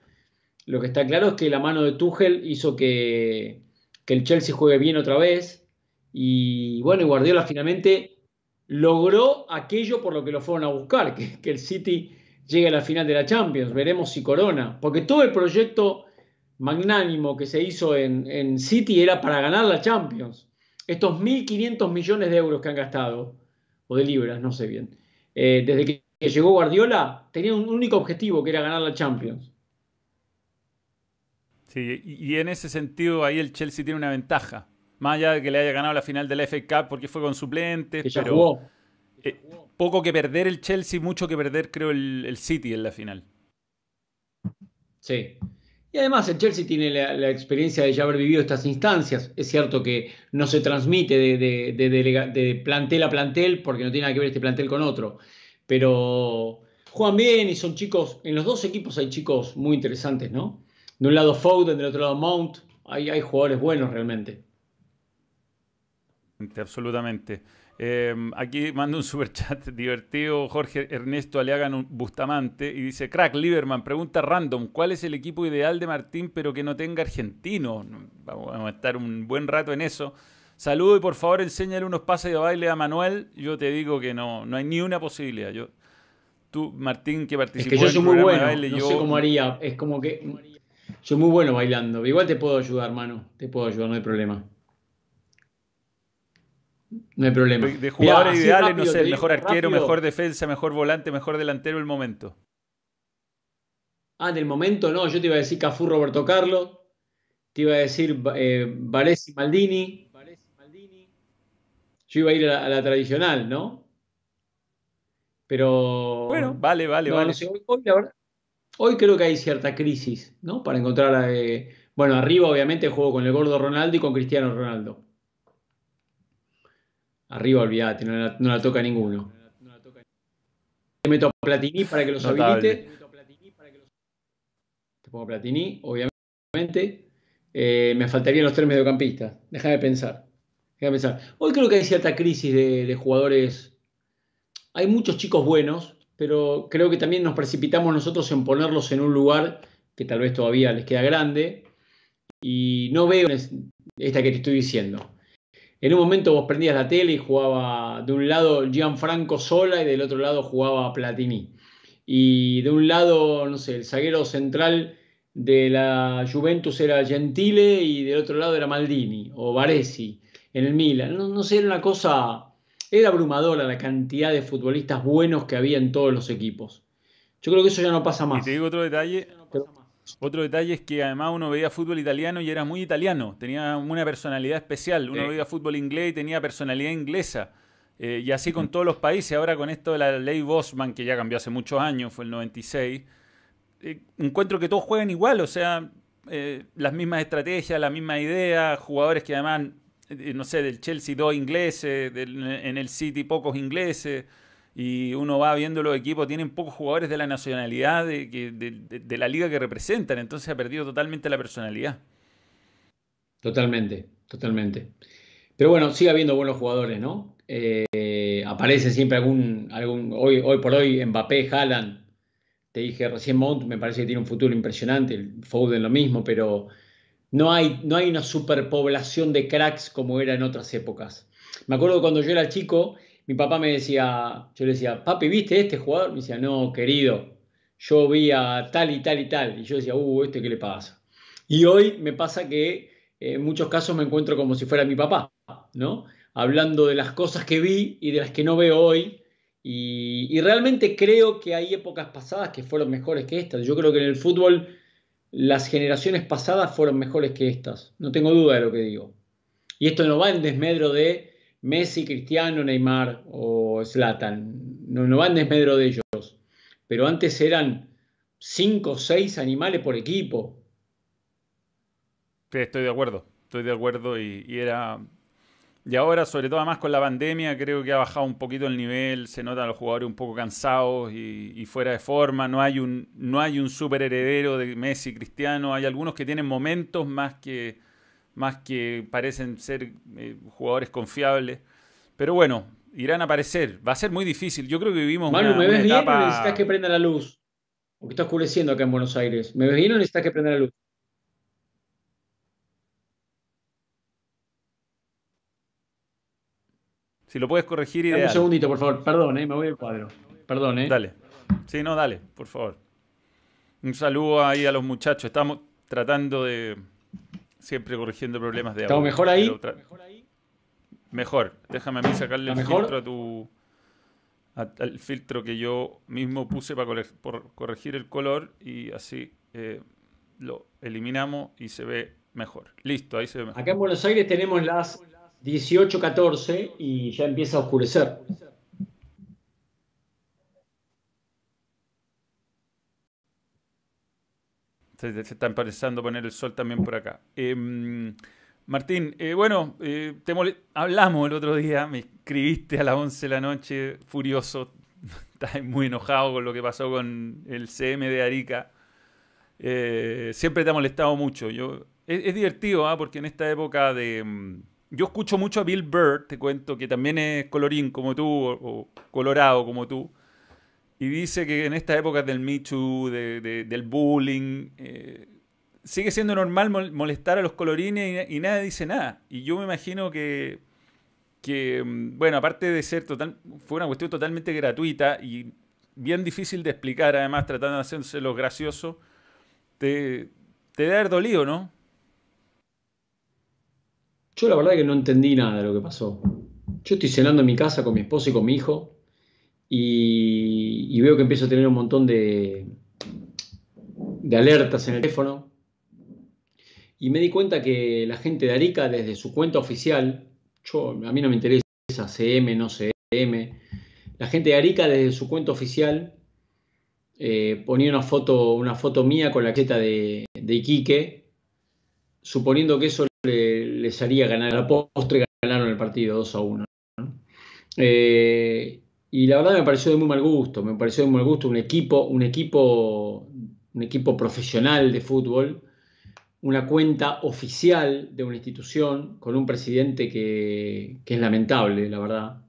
Lo que está claro es que la mano de Tuchel hizo que, que el Chelsea juegue bien otra vez Y bueno, Guardiola finalmente logró aquello por lo que lo fueron a buscar, que, que el City llegue a la final de la Champions. Veremos si corona, porque todo el proyecto magnánimo que se hizo en, City era para ganar la Champions. Estos 1.500 millones de euros que han gastado, o de libras, no sé bien, eh, desde que llegó Guardiola, tenían un único objetivo, que era ganar la Champions. Sí, y en ese sentido ahí el Chelsea tiene una ventaja. Más allá de que le haya ganado la final del FA Cup porque fue con suplentes. pero jugó. Eh, poco que perder el Chelsea, mucho que perder creo el, City en la final. Sí. Y además el Chelsea tiene la, experiencia de ya haber vivido estas instancias. Es cierto que no se transmite de, plantel a plantel porque no tiene nada que ver este plantel con otro. Pero juegan bien y son chicos, en los dos equipos hay chicos muy interesantes, ¿no? De un lado Foden, del otro lado Mount, hay, hay jugadores buenos realmente. Absolutamente. Em, aquí manda un super chat divertido Jorge Ernesto un Bustamante y dice, crack, Lieberman, pregunta random, ¿cuál es el equipo ideal de Martín pero que no tenga argentino? Vamos a estar un buen rato en eso. Saludo y por favor enséñale unos pases de baile a Manuel. Yo te digo que no, no hay ni una posibilidad. Yo, tú, Martín, que participó es que yo soy muy bueno, no sé cómo haría. Es como que soy muy bueno bailando. Igual te puedo ayudar, mano. Te puedo ayudar, no hay problema. No hay problema. De, jugadores ideales, no sé, mejor arquero, mejor defensa, mejor volante, mejor delantero el momento. Ah, del momento no, yo te iba a decir Cafú Roberto Carlos, te iba a decir eh, Maldini. Yo iba a ir a la, tradicional, ¿no? Pero. Bueno, vale, vale, vale. hoy, creo que hay cierta crisis, ¿no? Para encontrar. Eh, bueno, arriba, obviamente, juego con el gordo Ronaldo y con Cristiano Ronaldo. Arriba, olvídate, no la, toca ninguno. Te meto a Platini para que los habilite. Te pongo a Platini, obviamente. Eh, me faltarían los tres mediocampistas. Deja de pensar. Deja de pensar. Hoy creo que hay cierta crisis de, jugadores. Hay muchos chicos buenos, pero creo que también nos precipitamos nosotros en ponerlos en un lugar que tal vez todavía les queda grande. Y no veo esta que te estoy diciendo. En un momento vos prendías la tele y jugaba de un lado Gianfranco Sola y del otro lado jugaba Platini. Y de un lado, no sé, el zaguero central de la Juventus era Gentile y del otro lado era Maldini o Varesi en el Milan. No, sé, era una cosa, era abrumadora la cantidad de futbolistas buenos que había en todos los equipos. Yo creo que eso ya no pasa más. Y te digo otro detalle. Otro detalle es que además uno veía fútbol italiano y era muy italiano, tenía una personalidad especial. Uno veía fútbol inglés y tenía personalidad inglesa. Eh, y así con todos los países, ahora con esto de la ley Bosman, que ya cambió hace muchos años, fue el 96, eh, encuentro que todos juegan igual, o sea, eh, las mismas estrategias, la misma idea, jugadores que además, no sé, del Chelsea dos ingleses, en el City pocos ingleses y uno va viendo los equipos, tienen pocos jugadores de la nacionalidad de, la liga que representan, entonces ha perdido totalmente la personalidad. Totalmente, totalmente. Pero bueno, sigue habiendo buenos jugadores, ¿no? Eh, aparece siempre algún, algún hoy, hoy por hoy Mbappé, Haaland, te dije recién Mount, me parece que tiene un futuro impresionante, Foden lo mismo, pero no hay, no hay una superpoblación de cracks como era en otras épocas. Me acuerdo cuando yo era chico, mi papá me decía, yo le decía, papi, ¿viste este jugador? Me decía, no, querido, yo vi a tal y tal y tal. Y yo decía, uh, ¿este qué le pasa? Y hoy me pasa que eh, en muchos casos me encuentro como si fuera mi papá, ¿no? Hablando de las cosas que vi y de las que no veo hoy. Y, realmente creo que hay épocas pasadas que fueron mejores que estas. Yo creo que en el fútbol las generaciones pasadas fueron mejores que estas. No tengo duda de lo que digo. Y esto no va en desmedro de Messi, Cristiano, Neymar o Zlatan. No, van desmedro de ellos. Pero antes eran cinco o seis animales por equipo. Sí, estoy de acuerdo. Estoy de acuerdo y, era. Y ahora, sobre todo más con la pandemia, creo que ha bajado un poquito el nivel, se notan los jugadores un poco cansados y, fuera de forma, no hay un, no hay un super heredero de Messi, Cristiano, hay algunos que tienen momentos más que, más que parecen ser eh, jugadores confiables. Pero bueno, irán a aparecer. Va a ser muy difícil. Yo creo que vivimos Manu, ¿me ves bien o necesitas que prenda la luz? Porque está oscureciendo acá en Buenos Aires. ¿Me ves bien o necesitas que prenda la luz? Si lo puedes corregir, ideal. Un segundito, por favor. Perdón, eh, me voy al cuadro. Perdón, ¿eh? Dale. Sí, no, dale, por favor. Un saludo ahí a los muchachos. Estamos tratando de siempre corrigiendo problemas de. ¿Estamos mejor ahí? Mejor. Déjame a mí sacarle el filtro a tu al filtro que yo mismo puse para corregir el color y así eh, lo eliminamos y se ve mejor. Listo, ahí se ve mejor. Acá en Buenos Aires tenemos las 18.14 y ya empieza a oscurecer. Se, está empezando a poner el sol también por acá. Em, Martín, eh, bueno, eh, te hablamos el otro día, me escribiste a las 11 de la noche, furioso, estás muy enojado con lo que pasó con el CM de Arica. Eh, siempre te ha molestado mucho. Yo, es, divertido, ¿ah? porque en esta época de... Mm, yo escucho mucho a Bill Burr, te cuento, que también es colorín como tú, o, colorado como tú, y dice que en esta época del Me Too, del bullying, sigue siendo normal molestar a los colorines y, nadie dice nada. Y yo me imagino que, que, mm, bueno, aparte de ser total, fue una cuestión totalmente gratuita y bien difícil de explicar, además tratando de hacerse los graciosos, te, te debe haber dolido, ¿no? Yo la verdad que no entendí nada de lo que pasó. Yo estoy cenando en mi casa con mi esposo y con mi hijo y, veo que empiezo a tener un montón de, alertas en el teléfono y me di cuenta que la gente de Arica, desde su cuenta oficial, yo, a mí no me interesa CM, no CM, la gente de Arica, desde su cuenta oficial, eh, ponía una foto, una foto mía con la queta de, Iquique, suponiendo que eso les haría ganar la postre, ganaron el partido 2 a 1. Eh, y la verdad me pareció de muy mal gusto, me pareció de muy mal gusto un equipo, un equipo, un equipo profesional de fútbol una cuenta oficial de una institución con un presidente que, es lamentable, la verdad.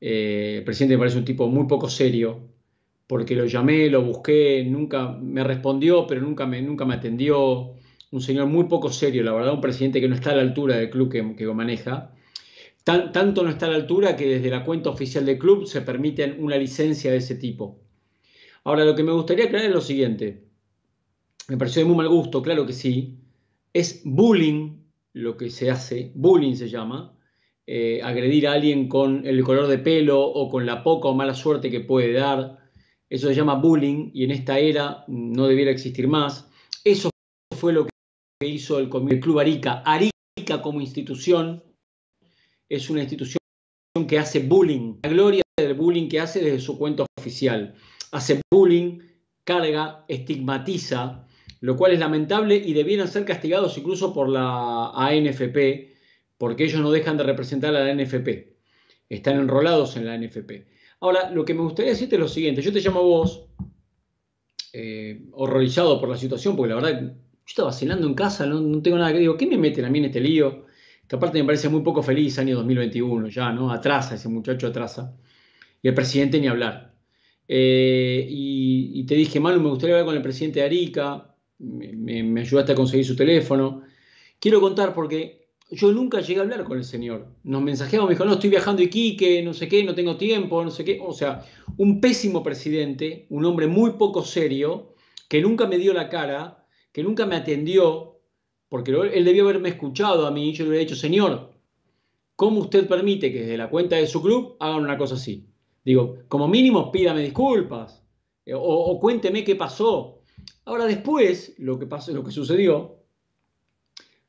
Eh, el presidente me parece un tipo muy poco serio, porque lo llamé, lo busqué, nunca me respondió, pero nunca me, nunca me atendió. Un señor muy poco serio, la verdad, un presidente que no está a la altura del club que, que maneja. Tanto no está a la altura que desde la cuenta oficial del club se permiten una licencia de ese tipo. Ahora, lo que me gustaría aclarar es lo siguiente me pareció de muy mal gusto, claro que sí. Es bullying lo que se hace, bullying se llama, eh, agredir a alguien con el color de pelo o con la poca o mala suerte que puede dar. Eso se llama bullying y en esta era no debiera existir más. Eso fue lo que hizo el, el Club Arica. Arica como institución es una institución que hace bullying. La gloria del bullying que hace desde su cuenta oficial. Hace bullying, carga, estigmatiza lo cual es lamentable y debieran ser castigados incluso por la ANFP, porque ellos no dejan de representar a la ANFP, están enrolados en la ANFP. Ahora, lo que me gustaría decirte es lo siguiente, yo te llamo a vos, eh, horrorizado por la situación, porque la verdad, yo estaba cenando en casa, no, tengo nada que digo, ¿qué me meten a mí en este lío? Que aparte me parece muy poco feliz, año 2021 ya, ¿no? Atrasa, ese muchacho atrasa. Y el presidente ni hablar. Eh, y, te dije, Manu, me gustaría hablar con el presidente de Arica, me, ayudaste a conseguir su teléfono. Quiero contar porque yo nunca llegué a hablar con el señor. Nos mensajeamos, me dijo, no, estoy viajando Iquique, no sé qué, no tengo tiempo, no sé qué. O sea, un pésimo presidente, un hombre muy poco serio, que nunca me dio la cara, que nunca me atendió, porque él debió haberme escuchado a mí y yo le hubiera dicho, señor, ¿cómo usted permite que desde la cuenta de su club hagan una cosa así? Digo, como mínimo pídame disculpas eh, o, cuénteme qué pasó, Ahora después, lo que pasó, lo que sucedió,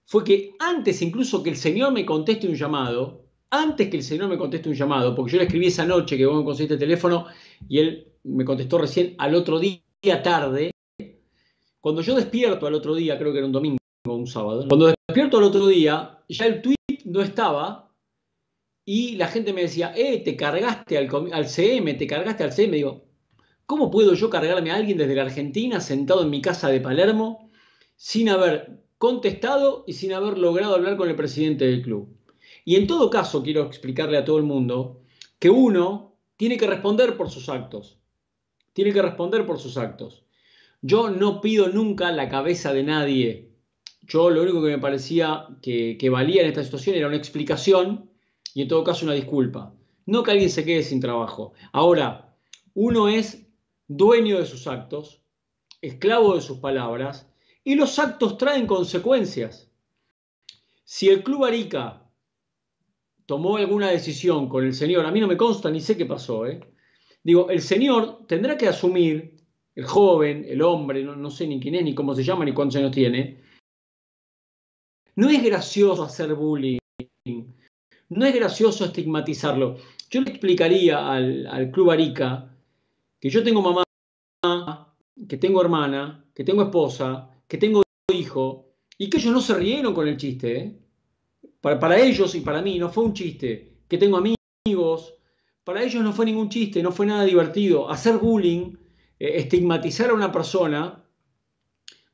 fue que antes incluso que el Señor me conteste un llamado, antes que el Señor me conteste un llamado, porque yo le escribí esa noche que vos me conseguiste el teléfono y él me contestó recién al otro día tarde, cuando yo despierto al otro día, creo que era un domingo un sábado, cuando despierto al otro día, ya el tweet no estaba y la gente me decía, eh, te cargaste al, al CM, te cargaste al CM, digo, ¿Cómo puedo yo cargarme a alguien desde la Argentina sentado en mi casa de Palermo sin haber contestado y sin haber logrado hablar con el presidente del club? Y en todo caso, quiero explicarle a todo el mundo que uno tiene que responder por sus actos. Tiene que responder por sus actos. Yo no pido nunca la cabeza de nadie. Yo lo único que me parecía que, valía en esta situación era una explicación y en todo caso una disculpa. No que alguien se quede sin trabajo. Ahora, uno es dueño de sus actos, esclavo de sus palabras, y los actos traen consecuencias. Si el Club Arica tomó alguna decisión con el señor, a mí no me consta ni sé qué pasó, ¿eh? digo, el señor tendrá que asumir, el joven, el hombre, no, no sé ni quién es, ni cómo se llama, ni cuántos años tiene, no es gracioso hacer bullying, no es gracioso estigmatizarlo. Yo le explicaría al, Club Arica que yo tengo mamá, que tengo hermana, que tengo esposa, que tengo hijo, y que ellos no se rieron con el chiste. ¿eh? Para, ellos y para mí no fue un chiste. Que tengo amigos, para ellos no fue ningún chiste, no fue nada divertido. Hacer bullying, eh, estigmatizar a una persona,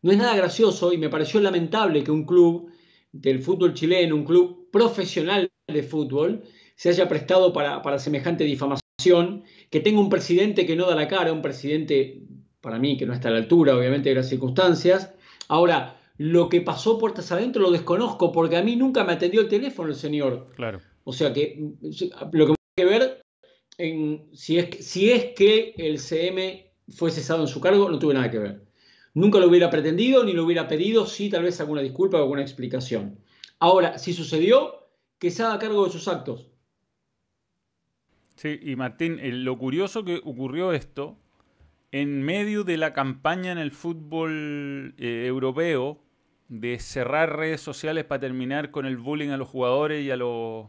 no es nada gracioso y me pareció lamentable que un club del fútbol chileno, un club profesional de fútbol, se haya prestado para, semejante difamación, que tenga un presidente que no da la cara, un presidente, para mí, que no está a la altura, obviamente, de las circunstancias. Ahora, lo que pasó puertas adentro lo desconozco, porque a mí nunca me atendió el teléfono el señor. Claro. O sea que lo que hay que ver en, si, es, si es que el CM fue cesado en su cargo, no tuve nada que ver. Nunca lo hubiera pretendido ni lo hubiera pedido, sí, tal vez alguna disculpa o alguna explicación. Ahora, si sucedió, que se haga cargo de sus actos. Sí, y Martín, lo curioso que ocurrió esto en medio de la campaña en el fútbol eh, europeo de cerrar redes sociales para terminar con el bullying a los jugadores y a los,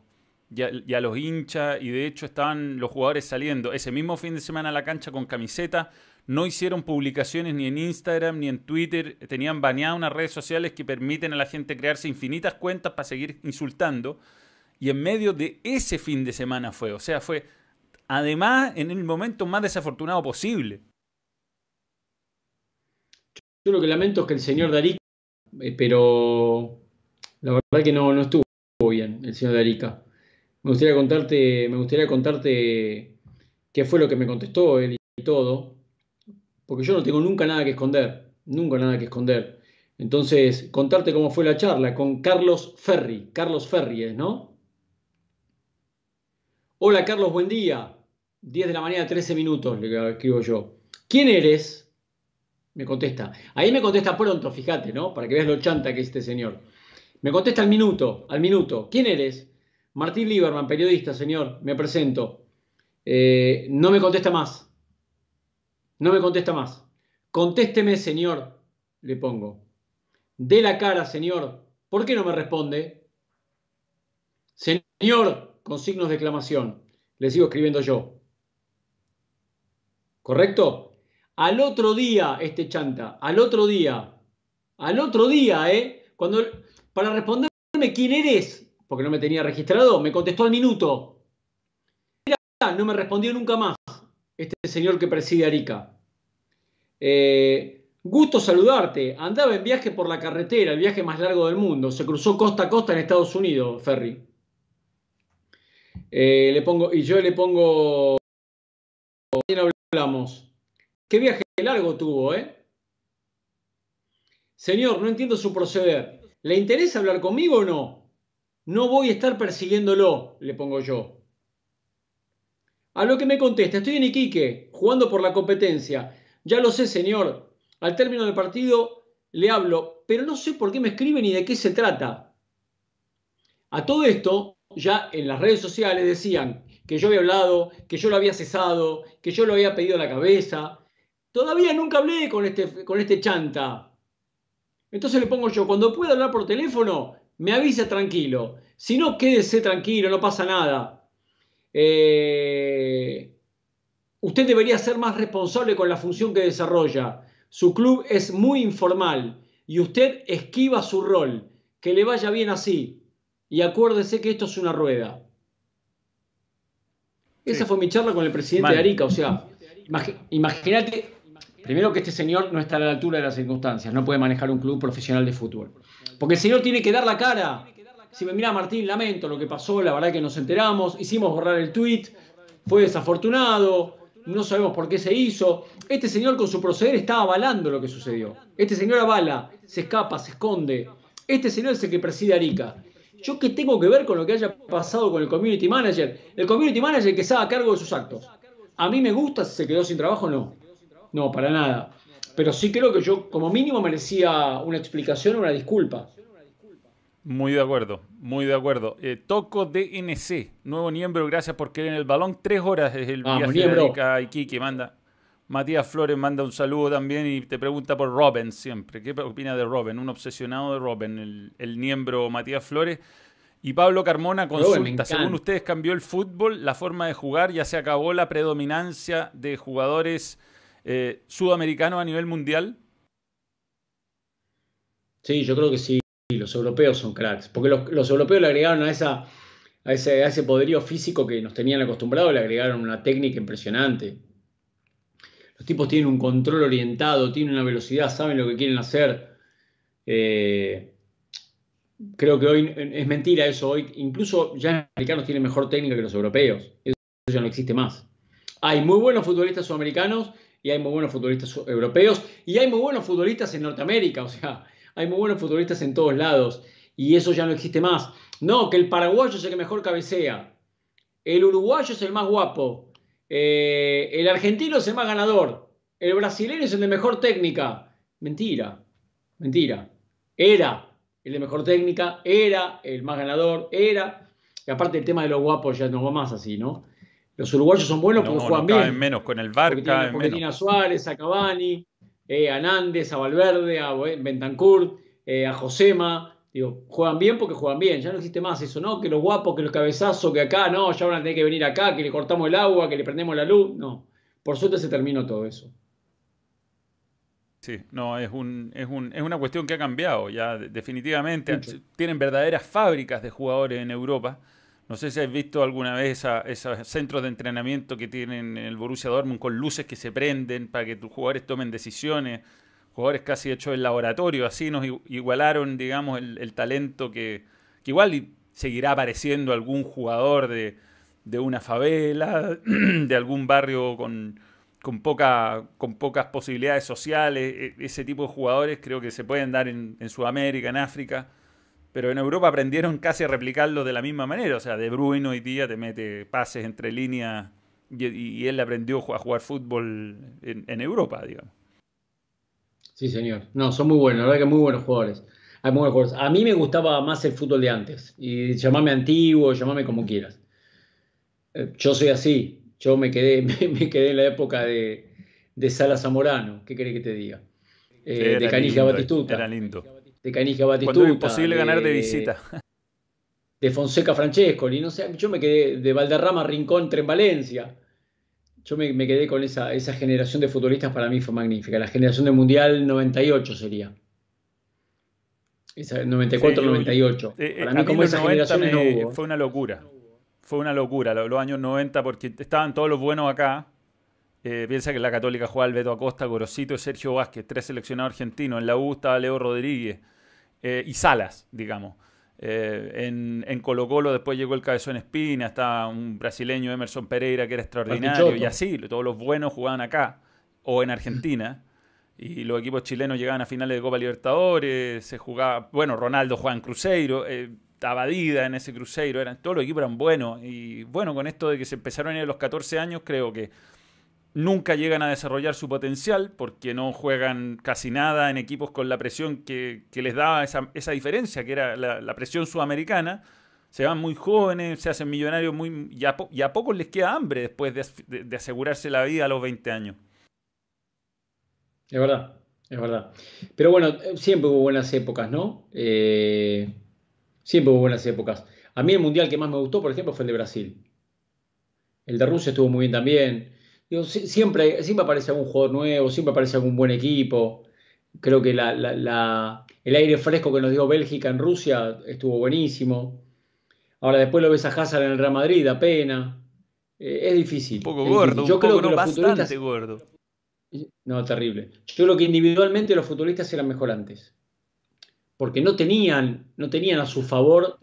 y a, los hinchas, y de hecho estaban los jugadores saliendo ese mismo fin de semana a la cancha con camiseta, no hicieron publicaciones ni en Instagram ni en Twitter, tenían baneadas unas redes sociales que permiten a la gente crearse infinitas cuentas para seguir insultando. Y en medio de ese fin de semana fue, o sea, fue además en el momento más desafortunado posible. Yo lo que lamento es que el señor Darica, eh, pero la verdad que no, no estuvo bien el señor Darica. Me gustaría contarte, me gustaría contarte qué fue lo que me contestó él y todo porque yo no tengo nunca nada que esconder, nunca nada que esconder. Entonces, contarte cómo fue la charla con Carlos Ferri, Carlos Ferri es, ¿no? Hola Carlos, buen día. 10 de la mañana, 13 minutos, le escribo yo. ¿Quién eres? Me contesta. Ahí me contesta pronto, fíjate, ¿no? Para que veas lo chanta que es este señor. Me contesta al minuto, al minuto. ¿Quién eres? Martín Lieberman, periodista, señor. Me presento. Eh, no me contesta más. No me contesta más. Contésteme, señor, le pongo. De la cara, señor. ¿Por qué no me responde? Señor, con signos de exclamación. Le sigo escribiendo yo. ¿Correcto? Al otro día, este chanta, al otro día, al otro día, ¿eh? Cuando, para responderme quién eres, porque no me tenía registrado, me contestó al minuto. No me respondió nunca más este señor que preside Arica. Eh, gusto saludarte. Andaba en viaje por la carretera, el viaje más largo del mundo. Se cruzó costa a costa en Estados Unidos, Ferry. Eh, le pongo, y yo le pongo. hablamos. ¿Qué viaje largo tuvo, eh? Señor, no entiendo su proceder. ¿Le interesa hablar conmigo o no? No voy a estar persiguiéndolo, le pongo yo. A lo que me contesta, estoy en Iquique, jugando por la competencia. Ya lo sé, señor. Al término del partido le hablo, pero no sé por qué me escribe ni de qué se trata. A todo esto, ya en las redes sociales decían que yo había hablado, que yo lo había cesado, que yo lo había pedido a la cabeza. Todavía nunca hablé con este, con este chanta. Entonces le pongo yo, cuando pueda hablar por teléfono, me avisa tranquilo. Si no, quédese tranquilo, no pasa nada. Eh, usted debería ser más responsable con la función que desarrolla. Su club es muy informal y usted esquiva su rol. Que le vaya bien así. Y acuérdese que esto es una rueda. Esa fue mi charla con el presidente de Arica. O sea, imagínate, primero que este señor no está a la altura de las circunstancias, no puede manejar un club profesional de fútbol. Porque el señor tiene que dar la cara. Si me mira Martín, lamento lo que pasó, la verdad que nos enteramos, hicimos borrar el tweet, fue desafortunado, no sabemos por qué se hizo. Este señor con su proceder está avalando lo que sucedió. Este señor avala, se escapa, se esconde. Este señor es el que preside Arica. ¿Yo qué tengo que ver con lo que haya pasado con el community manager? El community manager que se haga cargo de sus actos. A mí me gusta si se quedó sin trabajo, no. No, para nada. Pero sí creo que yo, como mínimo, merecía una explicación, una disculpa. Muy de acuerdo, muy de acuerdo. Eh, Toco DNC, nuevo miembro, gracias por querer en el balón. Tres horas es el Vamos, viaje de. Arica Iquique, manda. Matías Flores manda un saludo también y te pregunta por Robin siempre. ¿Qué opina de Robin? Un obsesionado de Robin, el, el miembro Matías Flores. Y Pablo Carmona consulta, según ustedes cambió el fútbol, la forma de jugar, ya se acabó la predominancia de jugadores eh, sudamericanos a nivel mundial. Sí, yo creo que sí. Los europeos son cracks. Porque los, europeos le agregaron a, ese, poderío físico que nos tenían acostumbrados, le agregaron una técnica impresionante. Los tipos tienen un control orientado, tienen una velocidad, saben lo que quieren hacer. Eh, creo que hoy es mentira eso. Hoy incluso ya los americanos tienen mejor técnica que los europeos. Eso ya no existe más. Hay muy buenos futbolistas sudamericanos y hay muy buenos futbolistas europeos y hay muy buenos futbolistas en Norteamérica. O sea, hay muy buenos futbolistas en todos lados y eso ya no existe más. No, que el paraguayo es el que mejor cabecea. El uruguayo es el más guapo. Eh, el argentino es el más ganador. El brasileño es el de mejor técnica. Mentira, mentira. Era el de mejor técnica, era el más ganador, era. Y aparte el tema de los guapos ya no va más así, ¿no? Los uruguayos son buenos No, porque juegan bien. menos con el Porque caben porque menos. tiene a Suárez, a Cavani, eh, a Nández, a Valverde, a Bo- Bentancur, eh, a Josema. Digo, juegan bien porque juegan bien. Ya no existe más eso, ¿no? Que los guapos, que los cabezazos, que acá, no, ya van a tener que venir acá, que le cortamos el agua, que le prendemos la luz. No. Por suerte se terminó todo eso. Sí, no, es, un, es, un, es una cuestión que ha cambiado ya de- definitivamente. Mucho. Tienen verdaderas fábricas de jugadores en Europa. No sé si has visto alguna vez esos centros de entrenamiento que tienen en el Borussia Dortmund con luces que se prenden para que tus jugadores tomen decisiones. Jugadores casi hechos en laboratorio. Así nos igualaron, digamos, el, talento que, que igual seguirá apareciendo algún jugador de, de una favela, de algún barrio con, con, poca, con pocas posibilidades sociales. E- Ese tipo de jugadores creo que se pueden dar en, en Sudamérica, en África. Pero en Europa aprendieron casi a replicarlo de la misma manera. O sea, De Bruyne hoy día te mete pases entre líneas y, y él aprendió a jugar fútbol en, en Europa, digamos. Sí, señor. No, son muy buenos, la verdad que muy buenos jugadores. Hay muy buenos jugadores. A mí me gustaba más el fútbol de antes. Y llamame antiguo, llamame como quieras. Eh, Yo soy así. Yo me quedé, me, me quedé en la época de, de Sala Zamorano. ¿Qué querés que te diga? Eh, de lindo, Batistuta. Era lindo. De Canija Batistuta. Cuando imposible ganar de visita. de Fonseca Francesco, y no sé, yo me quedé de Valderrama Rincón en Valencia. Yo me, me quedé con esa, esa generación de futbolistas, para mí fue magnífica. La generación del Mundial 98 sería. Esa Sí, 94-98. Eh, eh, para a mí, como los esas 90 generaciones me- no hubo. fue una locura. Fue una locura lo- los años 90 porque estaban todos los buenos acá. Eh, piensa que en la Católica jugaba el Beto Acosta, Gorosito y Sergio Vázquez, tres seleccionados argentinos. En la U estaba Leo Rodríguez eh, y Salas, digamos. Eh, en, en Colo Colo después llegó el Cabezón Espina, estaba un brasileño Emerson Pereira que era extraordinario y así, todos los buenos jugaban acá o en Argentina. Y los equipos chilenos llegaban a finales de Copa Libertadores, se jugaba, bueno, Ronaldo jugaba en Cruzeiro, eh, Abadida en ese Cruzeiro, eran, todos los equipos eran buenos. Y bueno, con esto de que se empezaron a ir a los 14 años, creo que nunca llegan a desarrollar su potencial porque no juegan casi nada en equipos con la presión que, les daba esa, diferencia, que era la, presión sudamericana. Se van muy jóvenes, se hacen millonarios muy, y, a, y a pocos les queda hambre después de asegurarse la vida a los 20 años. Es verdad, es verdad. Pero bueno, eh, siempre hubo buenas épocas, ¿no? Eh, siempre hubo buenas épocas. A mí el mundial que más me gustó, por ejemplo, fue el de Brasil. El de Rusia estuvo muy bien también. Digo, si- siempre, siempre aparece algún jugador nuevo, siempre aparece algún buen equipo. Creo que la- la- la- el aire fresco que nos dio Bélgica en Rusia estuvo buenísimo. Ahora después lo ves a Hazard en el Real Madrid, da pena. Eh, es difícil. Un poco es gordo, difícil. Yo un creo poco, que no, los futbolistas bastante gordo. no, terrible. Yo creo que individualmente los futbolistas eran mejor antes. Porque no tenían, no tenían a su favor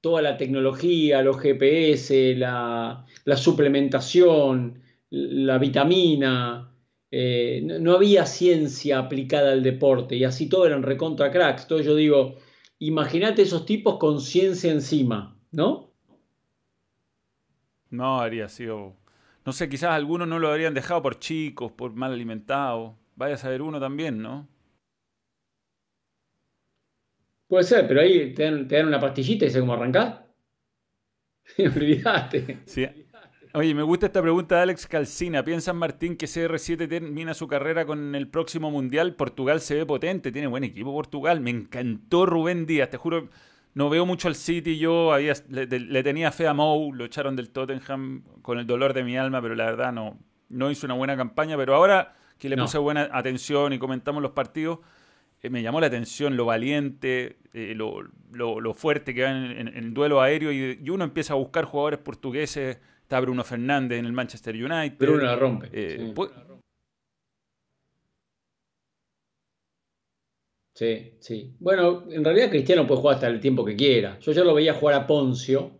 toda la tecnología, los GPS, la, la suplementación, la vitamina. eh, no, había ciencia aplicada al deporte y así todos eran recontra cracks. Entonces yo digo, imagínate esos tipos con ciencia encima, ¿no? No, habría sido. No sé, quizás algunos no lo habrían dejado por chicos, por mal alimentados. Vaya a saber uno también, ¿no? Puede ser, pero ahí te dan, una pastillita y sé cómo arrancar. Olvídate. Sí. Oye, me gusta esta pregunta de Alex Calcina. ¿Piensan, Martín, que CR7 termina su carrera con el próximo Mundial? Portugal se ve potente, tiene buen equipo Portugal. Me encantó Rubén Díaz, te juro, no veo mucho al City. Yo había, le, tenía fe a Mou, lo echaron del Tottenham con el dolor de mi alma, pero la verdad no, no hizo una buena campaña. Pero ahora que le puse buena atención y comentamos los partidos, eh, me llamó la atención lo valiente, eh, lo, fuerte que va en, el duelo aéreo y, y uno empieza a buscar jugadores portugueses Está Bruno Fernández en el Manchester United. Bruno la rompe. Eh, sí. sí. Bueno, en realidad Cristiano puede jugar hasta el tiempo que quiera. Yo ya lo veía jugar a Poncio.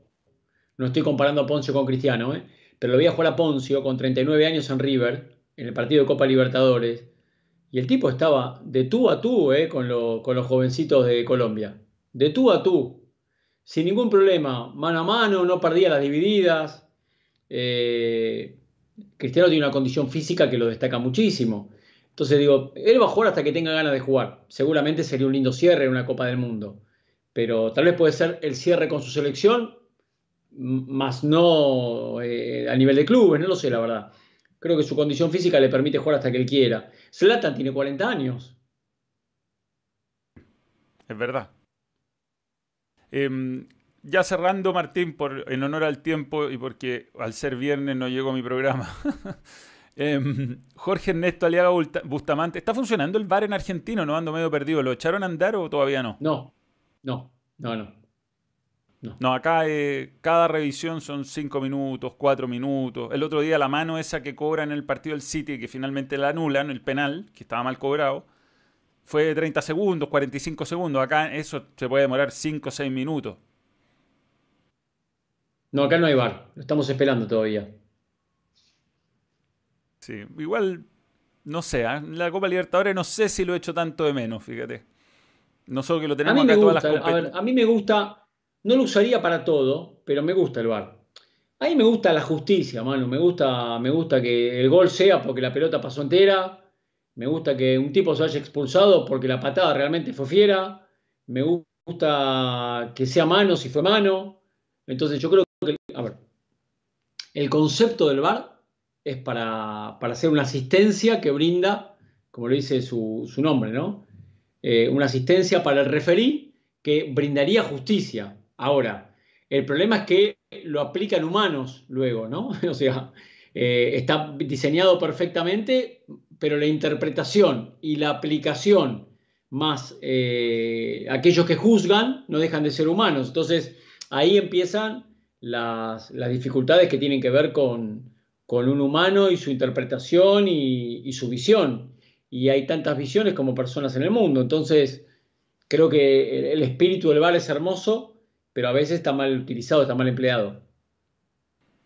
No estoy comparando a Poncio con Cristiano, ¿eh? pero lo veía jugar a Poncio con 39 años en River, en el partido de Copa Libertadores. Y el tipo estaba de tú a tú ¿eh? con, con los jovencitos de Colombia. De tú a tú. Sin ningún problema. Mano a mano, no perdía las divididas eh, Cristiano tiene una condición física que lo destaca muchísimo. Entonces digo, él va a jugar hasta que tenga ganas de jugar. Seguramente sería un lindo cierre en una Copa del Mundo. Pero tal vez puede ser el cierre con su selección, más no eh, a nivel de clubes, no lo sé, la verdad. Creo que su condición física le permite jugar hasta que él quiera. Zlatan tiene 40 años. Es verdad. Em, ya cerrando, Martín, por, en honor al tiempo y porque al ser viernes no llegó mi programa. Em, Jorge Ernesto Aliaga Bustamante. ¿Está funcionando el bar en Argentina? No ando medio perdido. ¿Lo echaron a andar o todavía no? No, no, no, no. No, acá eh, cada revisión son cinco minutos, cuatro minutos. El otro día la mano esa que cobra en el partido del City, que finalmente la anulan, el penal, que estaba mal cobrado, fue 30 segundos, 45 segundos. Acá eso se puede demorar 5 o 6 minutos. No, acá no hay bar. Lo estamos esperando todavía. Sí, igual, no sé, ¿eh? la Copa Libertadores no sé si lo he hecho tanto de menos, fíjate. No solo que lo tenemos acá todas las a, ver, a mí me gusta, no lo usaría para todo, pero me gusta el bar. A mí me gusta la justicia, mano. Me gusta, me gusta que el gol sea porque la pelota pasó entera. Me gusta que un tipo se haya expulsado porque la patada realmente fue fiera. Me gusta que sea mano si fue mano. Entonces yo creo a el concepto del VAR es para, hacer una asistencia que brinda, como lo dice su, nombre, ¿no? Eh, una asistencia para el referí que brindaría justicia. Ahora, el problema es que lo aplican humanos luego, ¿no? o sea, eh, está diseñado perfectamente, pero la interpretación y la aplicación más eh, aquellos que juzgan no dejan de ser humanos. Entonces, ahí empiezan las, dificultades que tienen que ver con, un humano y su interpretación y, su visión. Y hay tantas visiones como personas en el mundo. Entonces, creo que el, espíritu del bar es hermoso, pero a veces está mal utilizado, está mal empleado.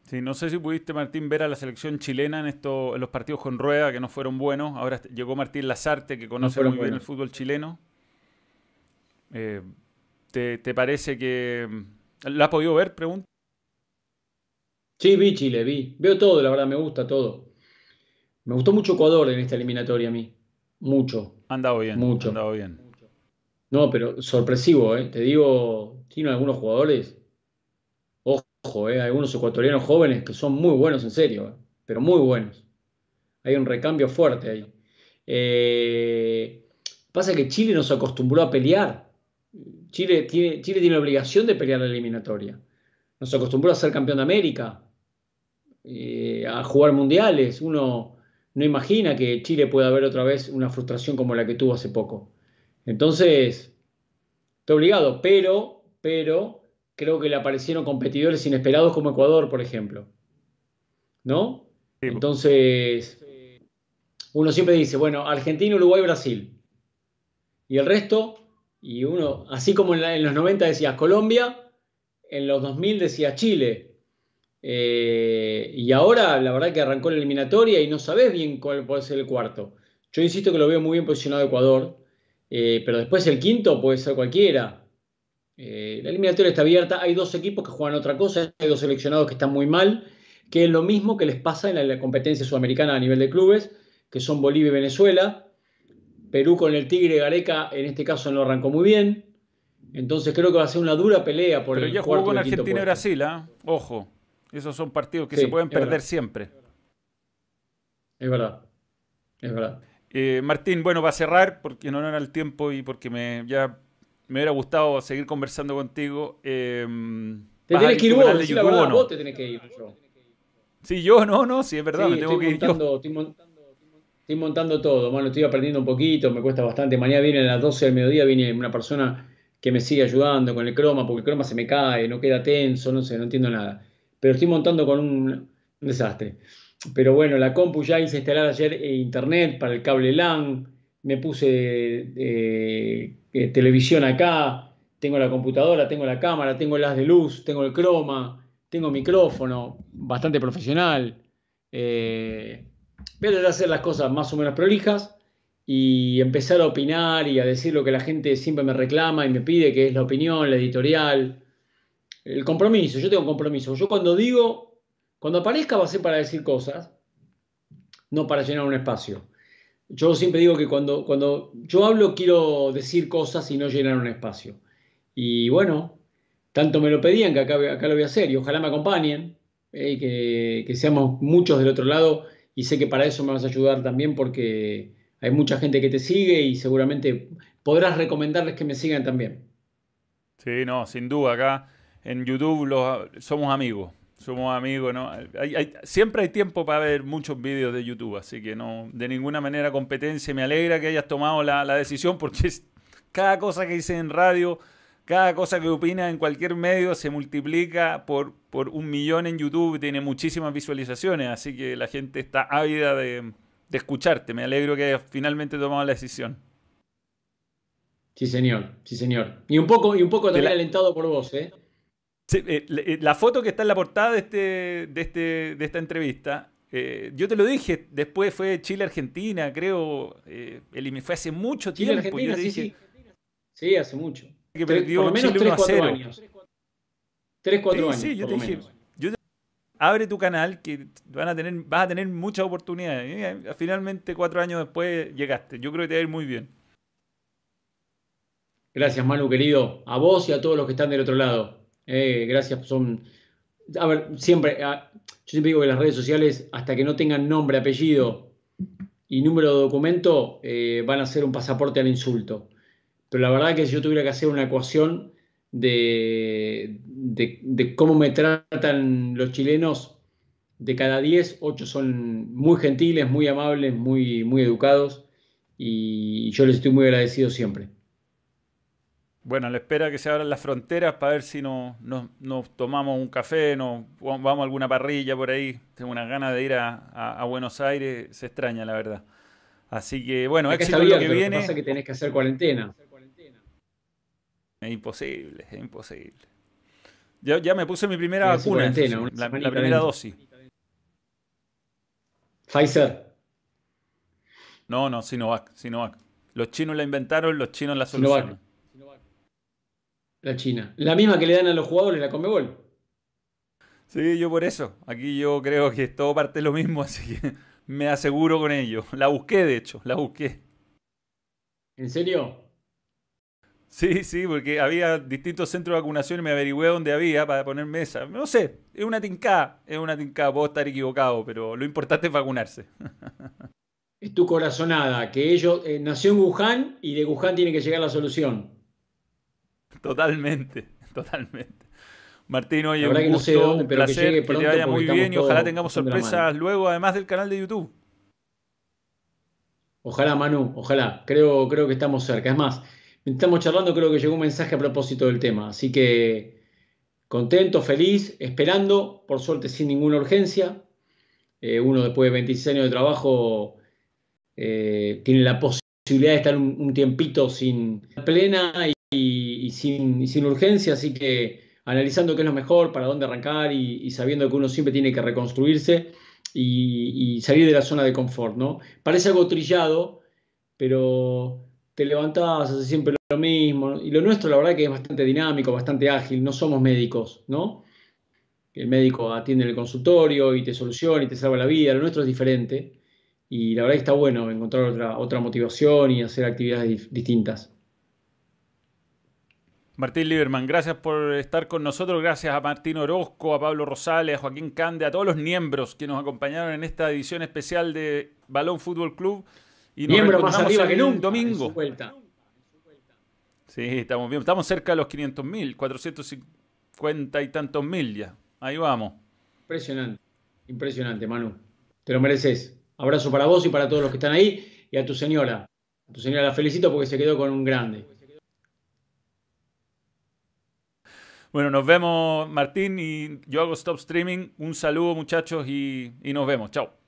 Sí, no sé si pudiste, Martín, ver a la selección chilena en, esto, en los partidos con Rueda, que no fueron buenos. Ahora llegó Martín Lazarte, que conoce muy bien el fútbol chileno. Eh, ¿te, ¿te, parece que... ¿La has podido ver? Pregunta. Sí, vi Chile, vi. Veo todo, la verdad, me gusta todo. Me gustó mucho Ecuador en esta eliminatoria a mí. Mucho. Andado bien. Mucho. Andado bien. No, pero sorpresivo, ¿eh? Te digo, tiene algunos jugadores. Ojo, ¿eh? Algunos ecuatorianos jóvenes que son muy buenos, en serio. ¿eh? Pero muy buenos. Hay un recambio fuerte ahí. Eh, pasa que Chile nos acostumbró a pelear. Chile tiene, Chile tiene la obligación de pelear la eliminatoria. Nos acostumbró a ser campeón de América. Eh, a jugar mundiales. Uno no imagina que Chile pueda haber otra vez una frustración como la que tuvo hace poco. Entonces, está obligado, pero, pero creo que le aparecieron competidores inesperados como Ecuador, por ejemplo. ¿No? Entonces, uno siempre dice, bueno, Argentina, Uruguay, Brasil. Y el resto, y uno, así como en, en los 90 decía Colombia, en los 2000 decía Chile, eh, y ahora la verdad que arrancó la eliminatoria y no sabes bien cuál puede ser el cuarto. Yo insisto que lo veo muy bien posicionado Ecuador, eh, pero después el quinto puede ser cualquiera. Eh, la eliminatoria está abierta, hay dos equipos que juegan otra cosa, hay dos seleccionados que están muy mal, que es lo mismo que les pasa en la, competencia sudamericana a nivel de clubes, que son Bolivia y Venezuela. Perú con el Tigre Gareca en este caso no arrancó muy bien. Entonces creo que va a ser una dura pelea por Pero el ya jugó con Argentina y Brasil, ¿ah? Ojo. Esos son partidos que se pueden perder siempre. Es verdad. Es verdad. Eh, Martín, bueno, para cerrar, porque no era el tiempo y porque me ya me hubiera gustado seguir conversando contigo. Eh, te tenés que ir vos, la verdad, vos te tenés que ir. Yo. Sí, yo no, no, sí, es verdad, me tengo que ir yo. Estoy, montando todo, bueno, estoy aprendiendo un poquito, me cuesta bastante. Mañana viene a las 12 del mediodía, viene una persona que me sigue ayudando con el croma, porque el croma se me cae, no queda tenso, no sé, no entiendo nada. Pero estoy montando con un, desastre. Pero bueno, la compu ya hice instalar ayer internet para el cable LAN, me puse eh, eh, televisión acá, tengo la computadora, tengo la cámara, tengo las de luz, tengo el croma, tengo micrófono, bastante profesional. Eh, a hacer las cosas más o menos prolijas y empezar a opinar y a decir lo que la gente siempre me reclama y me pide, que es la opinión, la editorial, el compromiso. Yo tengo compromiso. Yo cuando digo, cuando aparezca va a ser para decir cosas, no para llenar un espacio. Yo siempre digo que cuando, cuando yo hablo quiero decir cosas y no llenar un espacio. Y bueno, tanto me lo pedían que acá, acá lo voy a hacer y ojalá me acompañen, eh, que, que seamos muchos del otro lado y sé que para eso me vas a ayudar también porque hay mucha gente que te sigue y seguramente podrás recomendarles que me sigan también. Sí, no, sin duda, acá en YouTube los, somos amigos, somos amigos, ¿no? siempre hay tiempo para ver muchos vídeos de YouTube, así que no, de ninguna manera competencia, me alegra que hayas tomado la, decisión porque cada cosa que hice en radio, cada cosa que opina en cualquier medio se multiplica por, por un millón en YouTube, tiene muchísimas visualizaciones, así que la gente está ávida de, de escucharte. Me alegro que hayas finalmente tomado la decisión. Sí, señor, sí, señor. Y un poco, y un poco también alentado por vos, ¿eh? Eh, eh la foto que está en la portada de, este, de, este, de esta entrevista, eh, yo te lo dije, después fue Chile-Argentina, creo, el, fue hace mucho tiempo. Chile-Argentina, sí, sí. Sí, hace mucho. Que perdió por lo menos 3, 4 años. 3, 4 años. Sí, yo te dije, abre tu canal que van a tener, vas a tener muchas oportunidades. Eh, finalmente, cuatro años después, llegaste. Yo creo que te va a ir muy bien. Gracias, Manu, querido. A vos y a todos los que están del otro lado. Eh, gracias, son... A ver, siempre, ah, yo siempre digo que las redes sociales, hasta que no tengan nombre, apellido y número de documento, eh, van a ser un pasaporte al insulto. Pero la verdad que si yo tuviera que hacer una ecuación, de, cómo me tratan los chilenos, de cada 10, 8 son muy gentiles, muy amables, muy, muy educados y yo les estoy muy agradecido siempre. Bueno, le espera que se abran las fronteras para ver si nos, tomamos un café, nos vamos a alguna parrilla por ahí. Tengo unas ganas de ir a, Buenos Aires, se extraña la verdad. Así que bueno, éxito lo que viene. Lo que pasa que tenés que hacer cuarentena. Es imposible, es imposible. Ya, ya me puse mi primera vacuna, la, primera dosis. Pfizer. No, no, Sinovac, Sinovac. Los chinos la inventaron, los chinos la solucionan. La China. La misma que le dan a los jugadores la Comebol. Sí, yo por eso. Aquí yo creo que todo parte de lo mismo, así que me aseguro con ello. La busqué, de hecho, la busqué. ¿En serio? Sí, sí, porque había distintos centros de vacunación y me averigüé dónde había para poner mesa. No sé, es una tincada, es una tincada, puedo estar equivocado, pero lo importante es vacunarse. Es tu corazonada, que ellos eh, nació en Wuhan y de Wuhan tiene que llegar la solución. Totalmente, totalmente. Martín, oye, un gusto, un placer, que, te vaya muy bien y ojalá tengamos sorpresas luego, además del canal de YouTube. Ojalá, Manu, ojalá. Creo, creo que estamos cerca. Es más, estamos charlando, creo que llegó un mensaje a propósito del tema. Así que contento, feliz, esperando, por suerte sin ninguna urgencia. Eh, uno después de 26 años de trabajo eh, tiene la posibilidad de estar un, tiempito sin plena y, sin, sin, urgencia, así que analizando qué es lo mejor, para dónde arrancar y, sabiendo que uno siempre tiene que reconstruirse y, y, salir de la zona de confort, ¿no? Parece algo trillado, pero te levantabas, hace siempre lo mismo. Y lo nuestro, la verdad, que es bastante dinámico, bastante ágil. No somos médicos, ¿no? El médico atiende en el consultorio y te soluciona y te salva la vida. Lo nuestro es diferente. Y la verdad está bueno encontrar otra, otra motivación y hacer actividades distintas. Martín Lieberman, gracias por estar con nosotros. Gracias a Martín Orozco, a Pablo Rosales, a Joaquín Cande, a todos los miembros que nos acompañaron en esta edición especial de Balón Fútbol Club. Y Miembro más arriba que nunca. Domingo. Sí, estamos bien. Estamos cerca de los 500 mil, 450 y tantos mil ya. Ahí vamos. Impresionante, impresionante, Manu. Te lo mereces. Abrazo para vos y para todos los que están ahí y a tu señora. A tu señora la felicito porque se quedó con un grande. Bueno, nos vemos Martín y yo hago Stop Streaming. Un saludo muchachos y, nos vemos. Chao.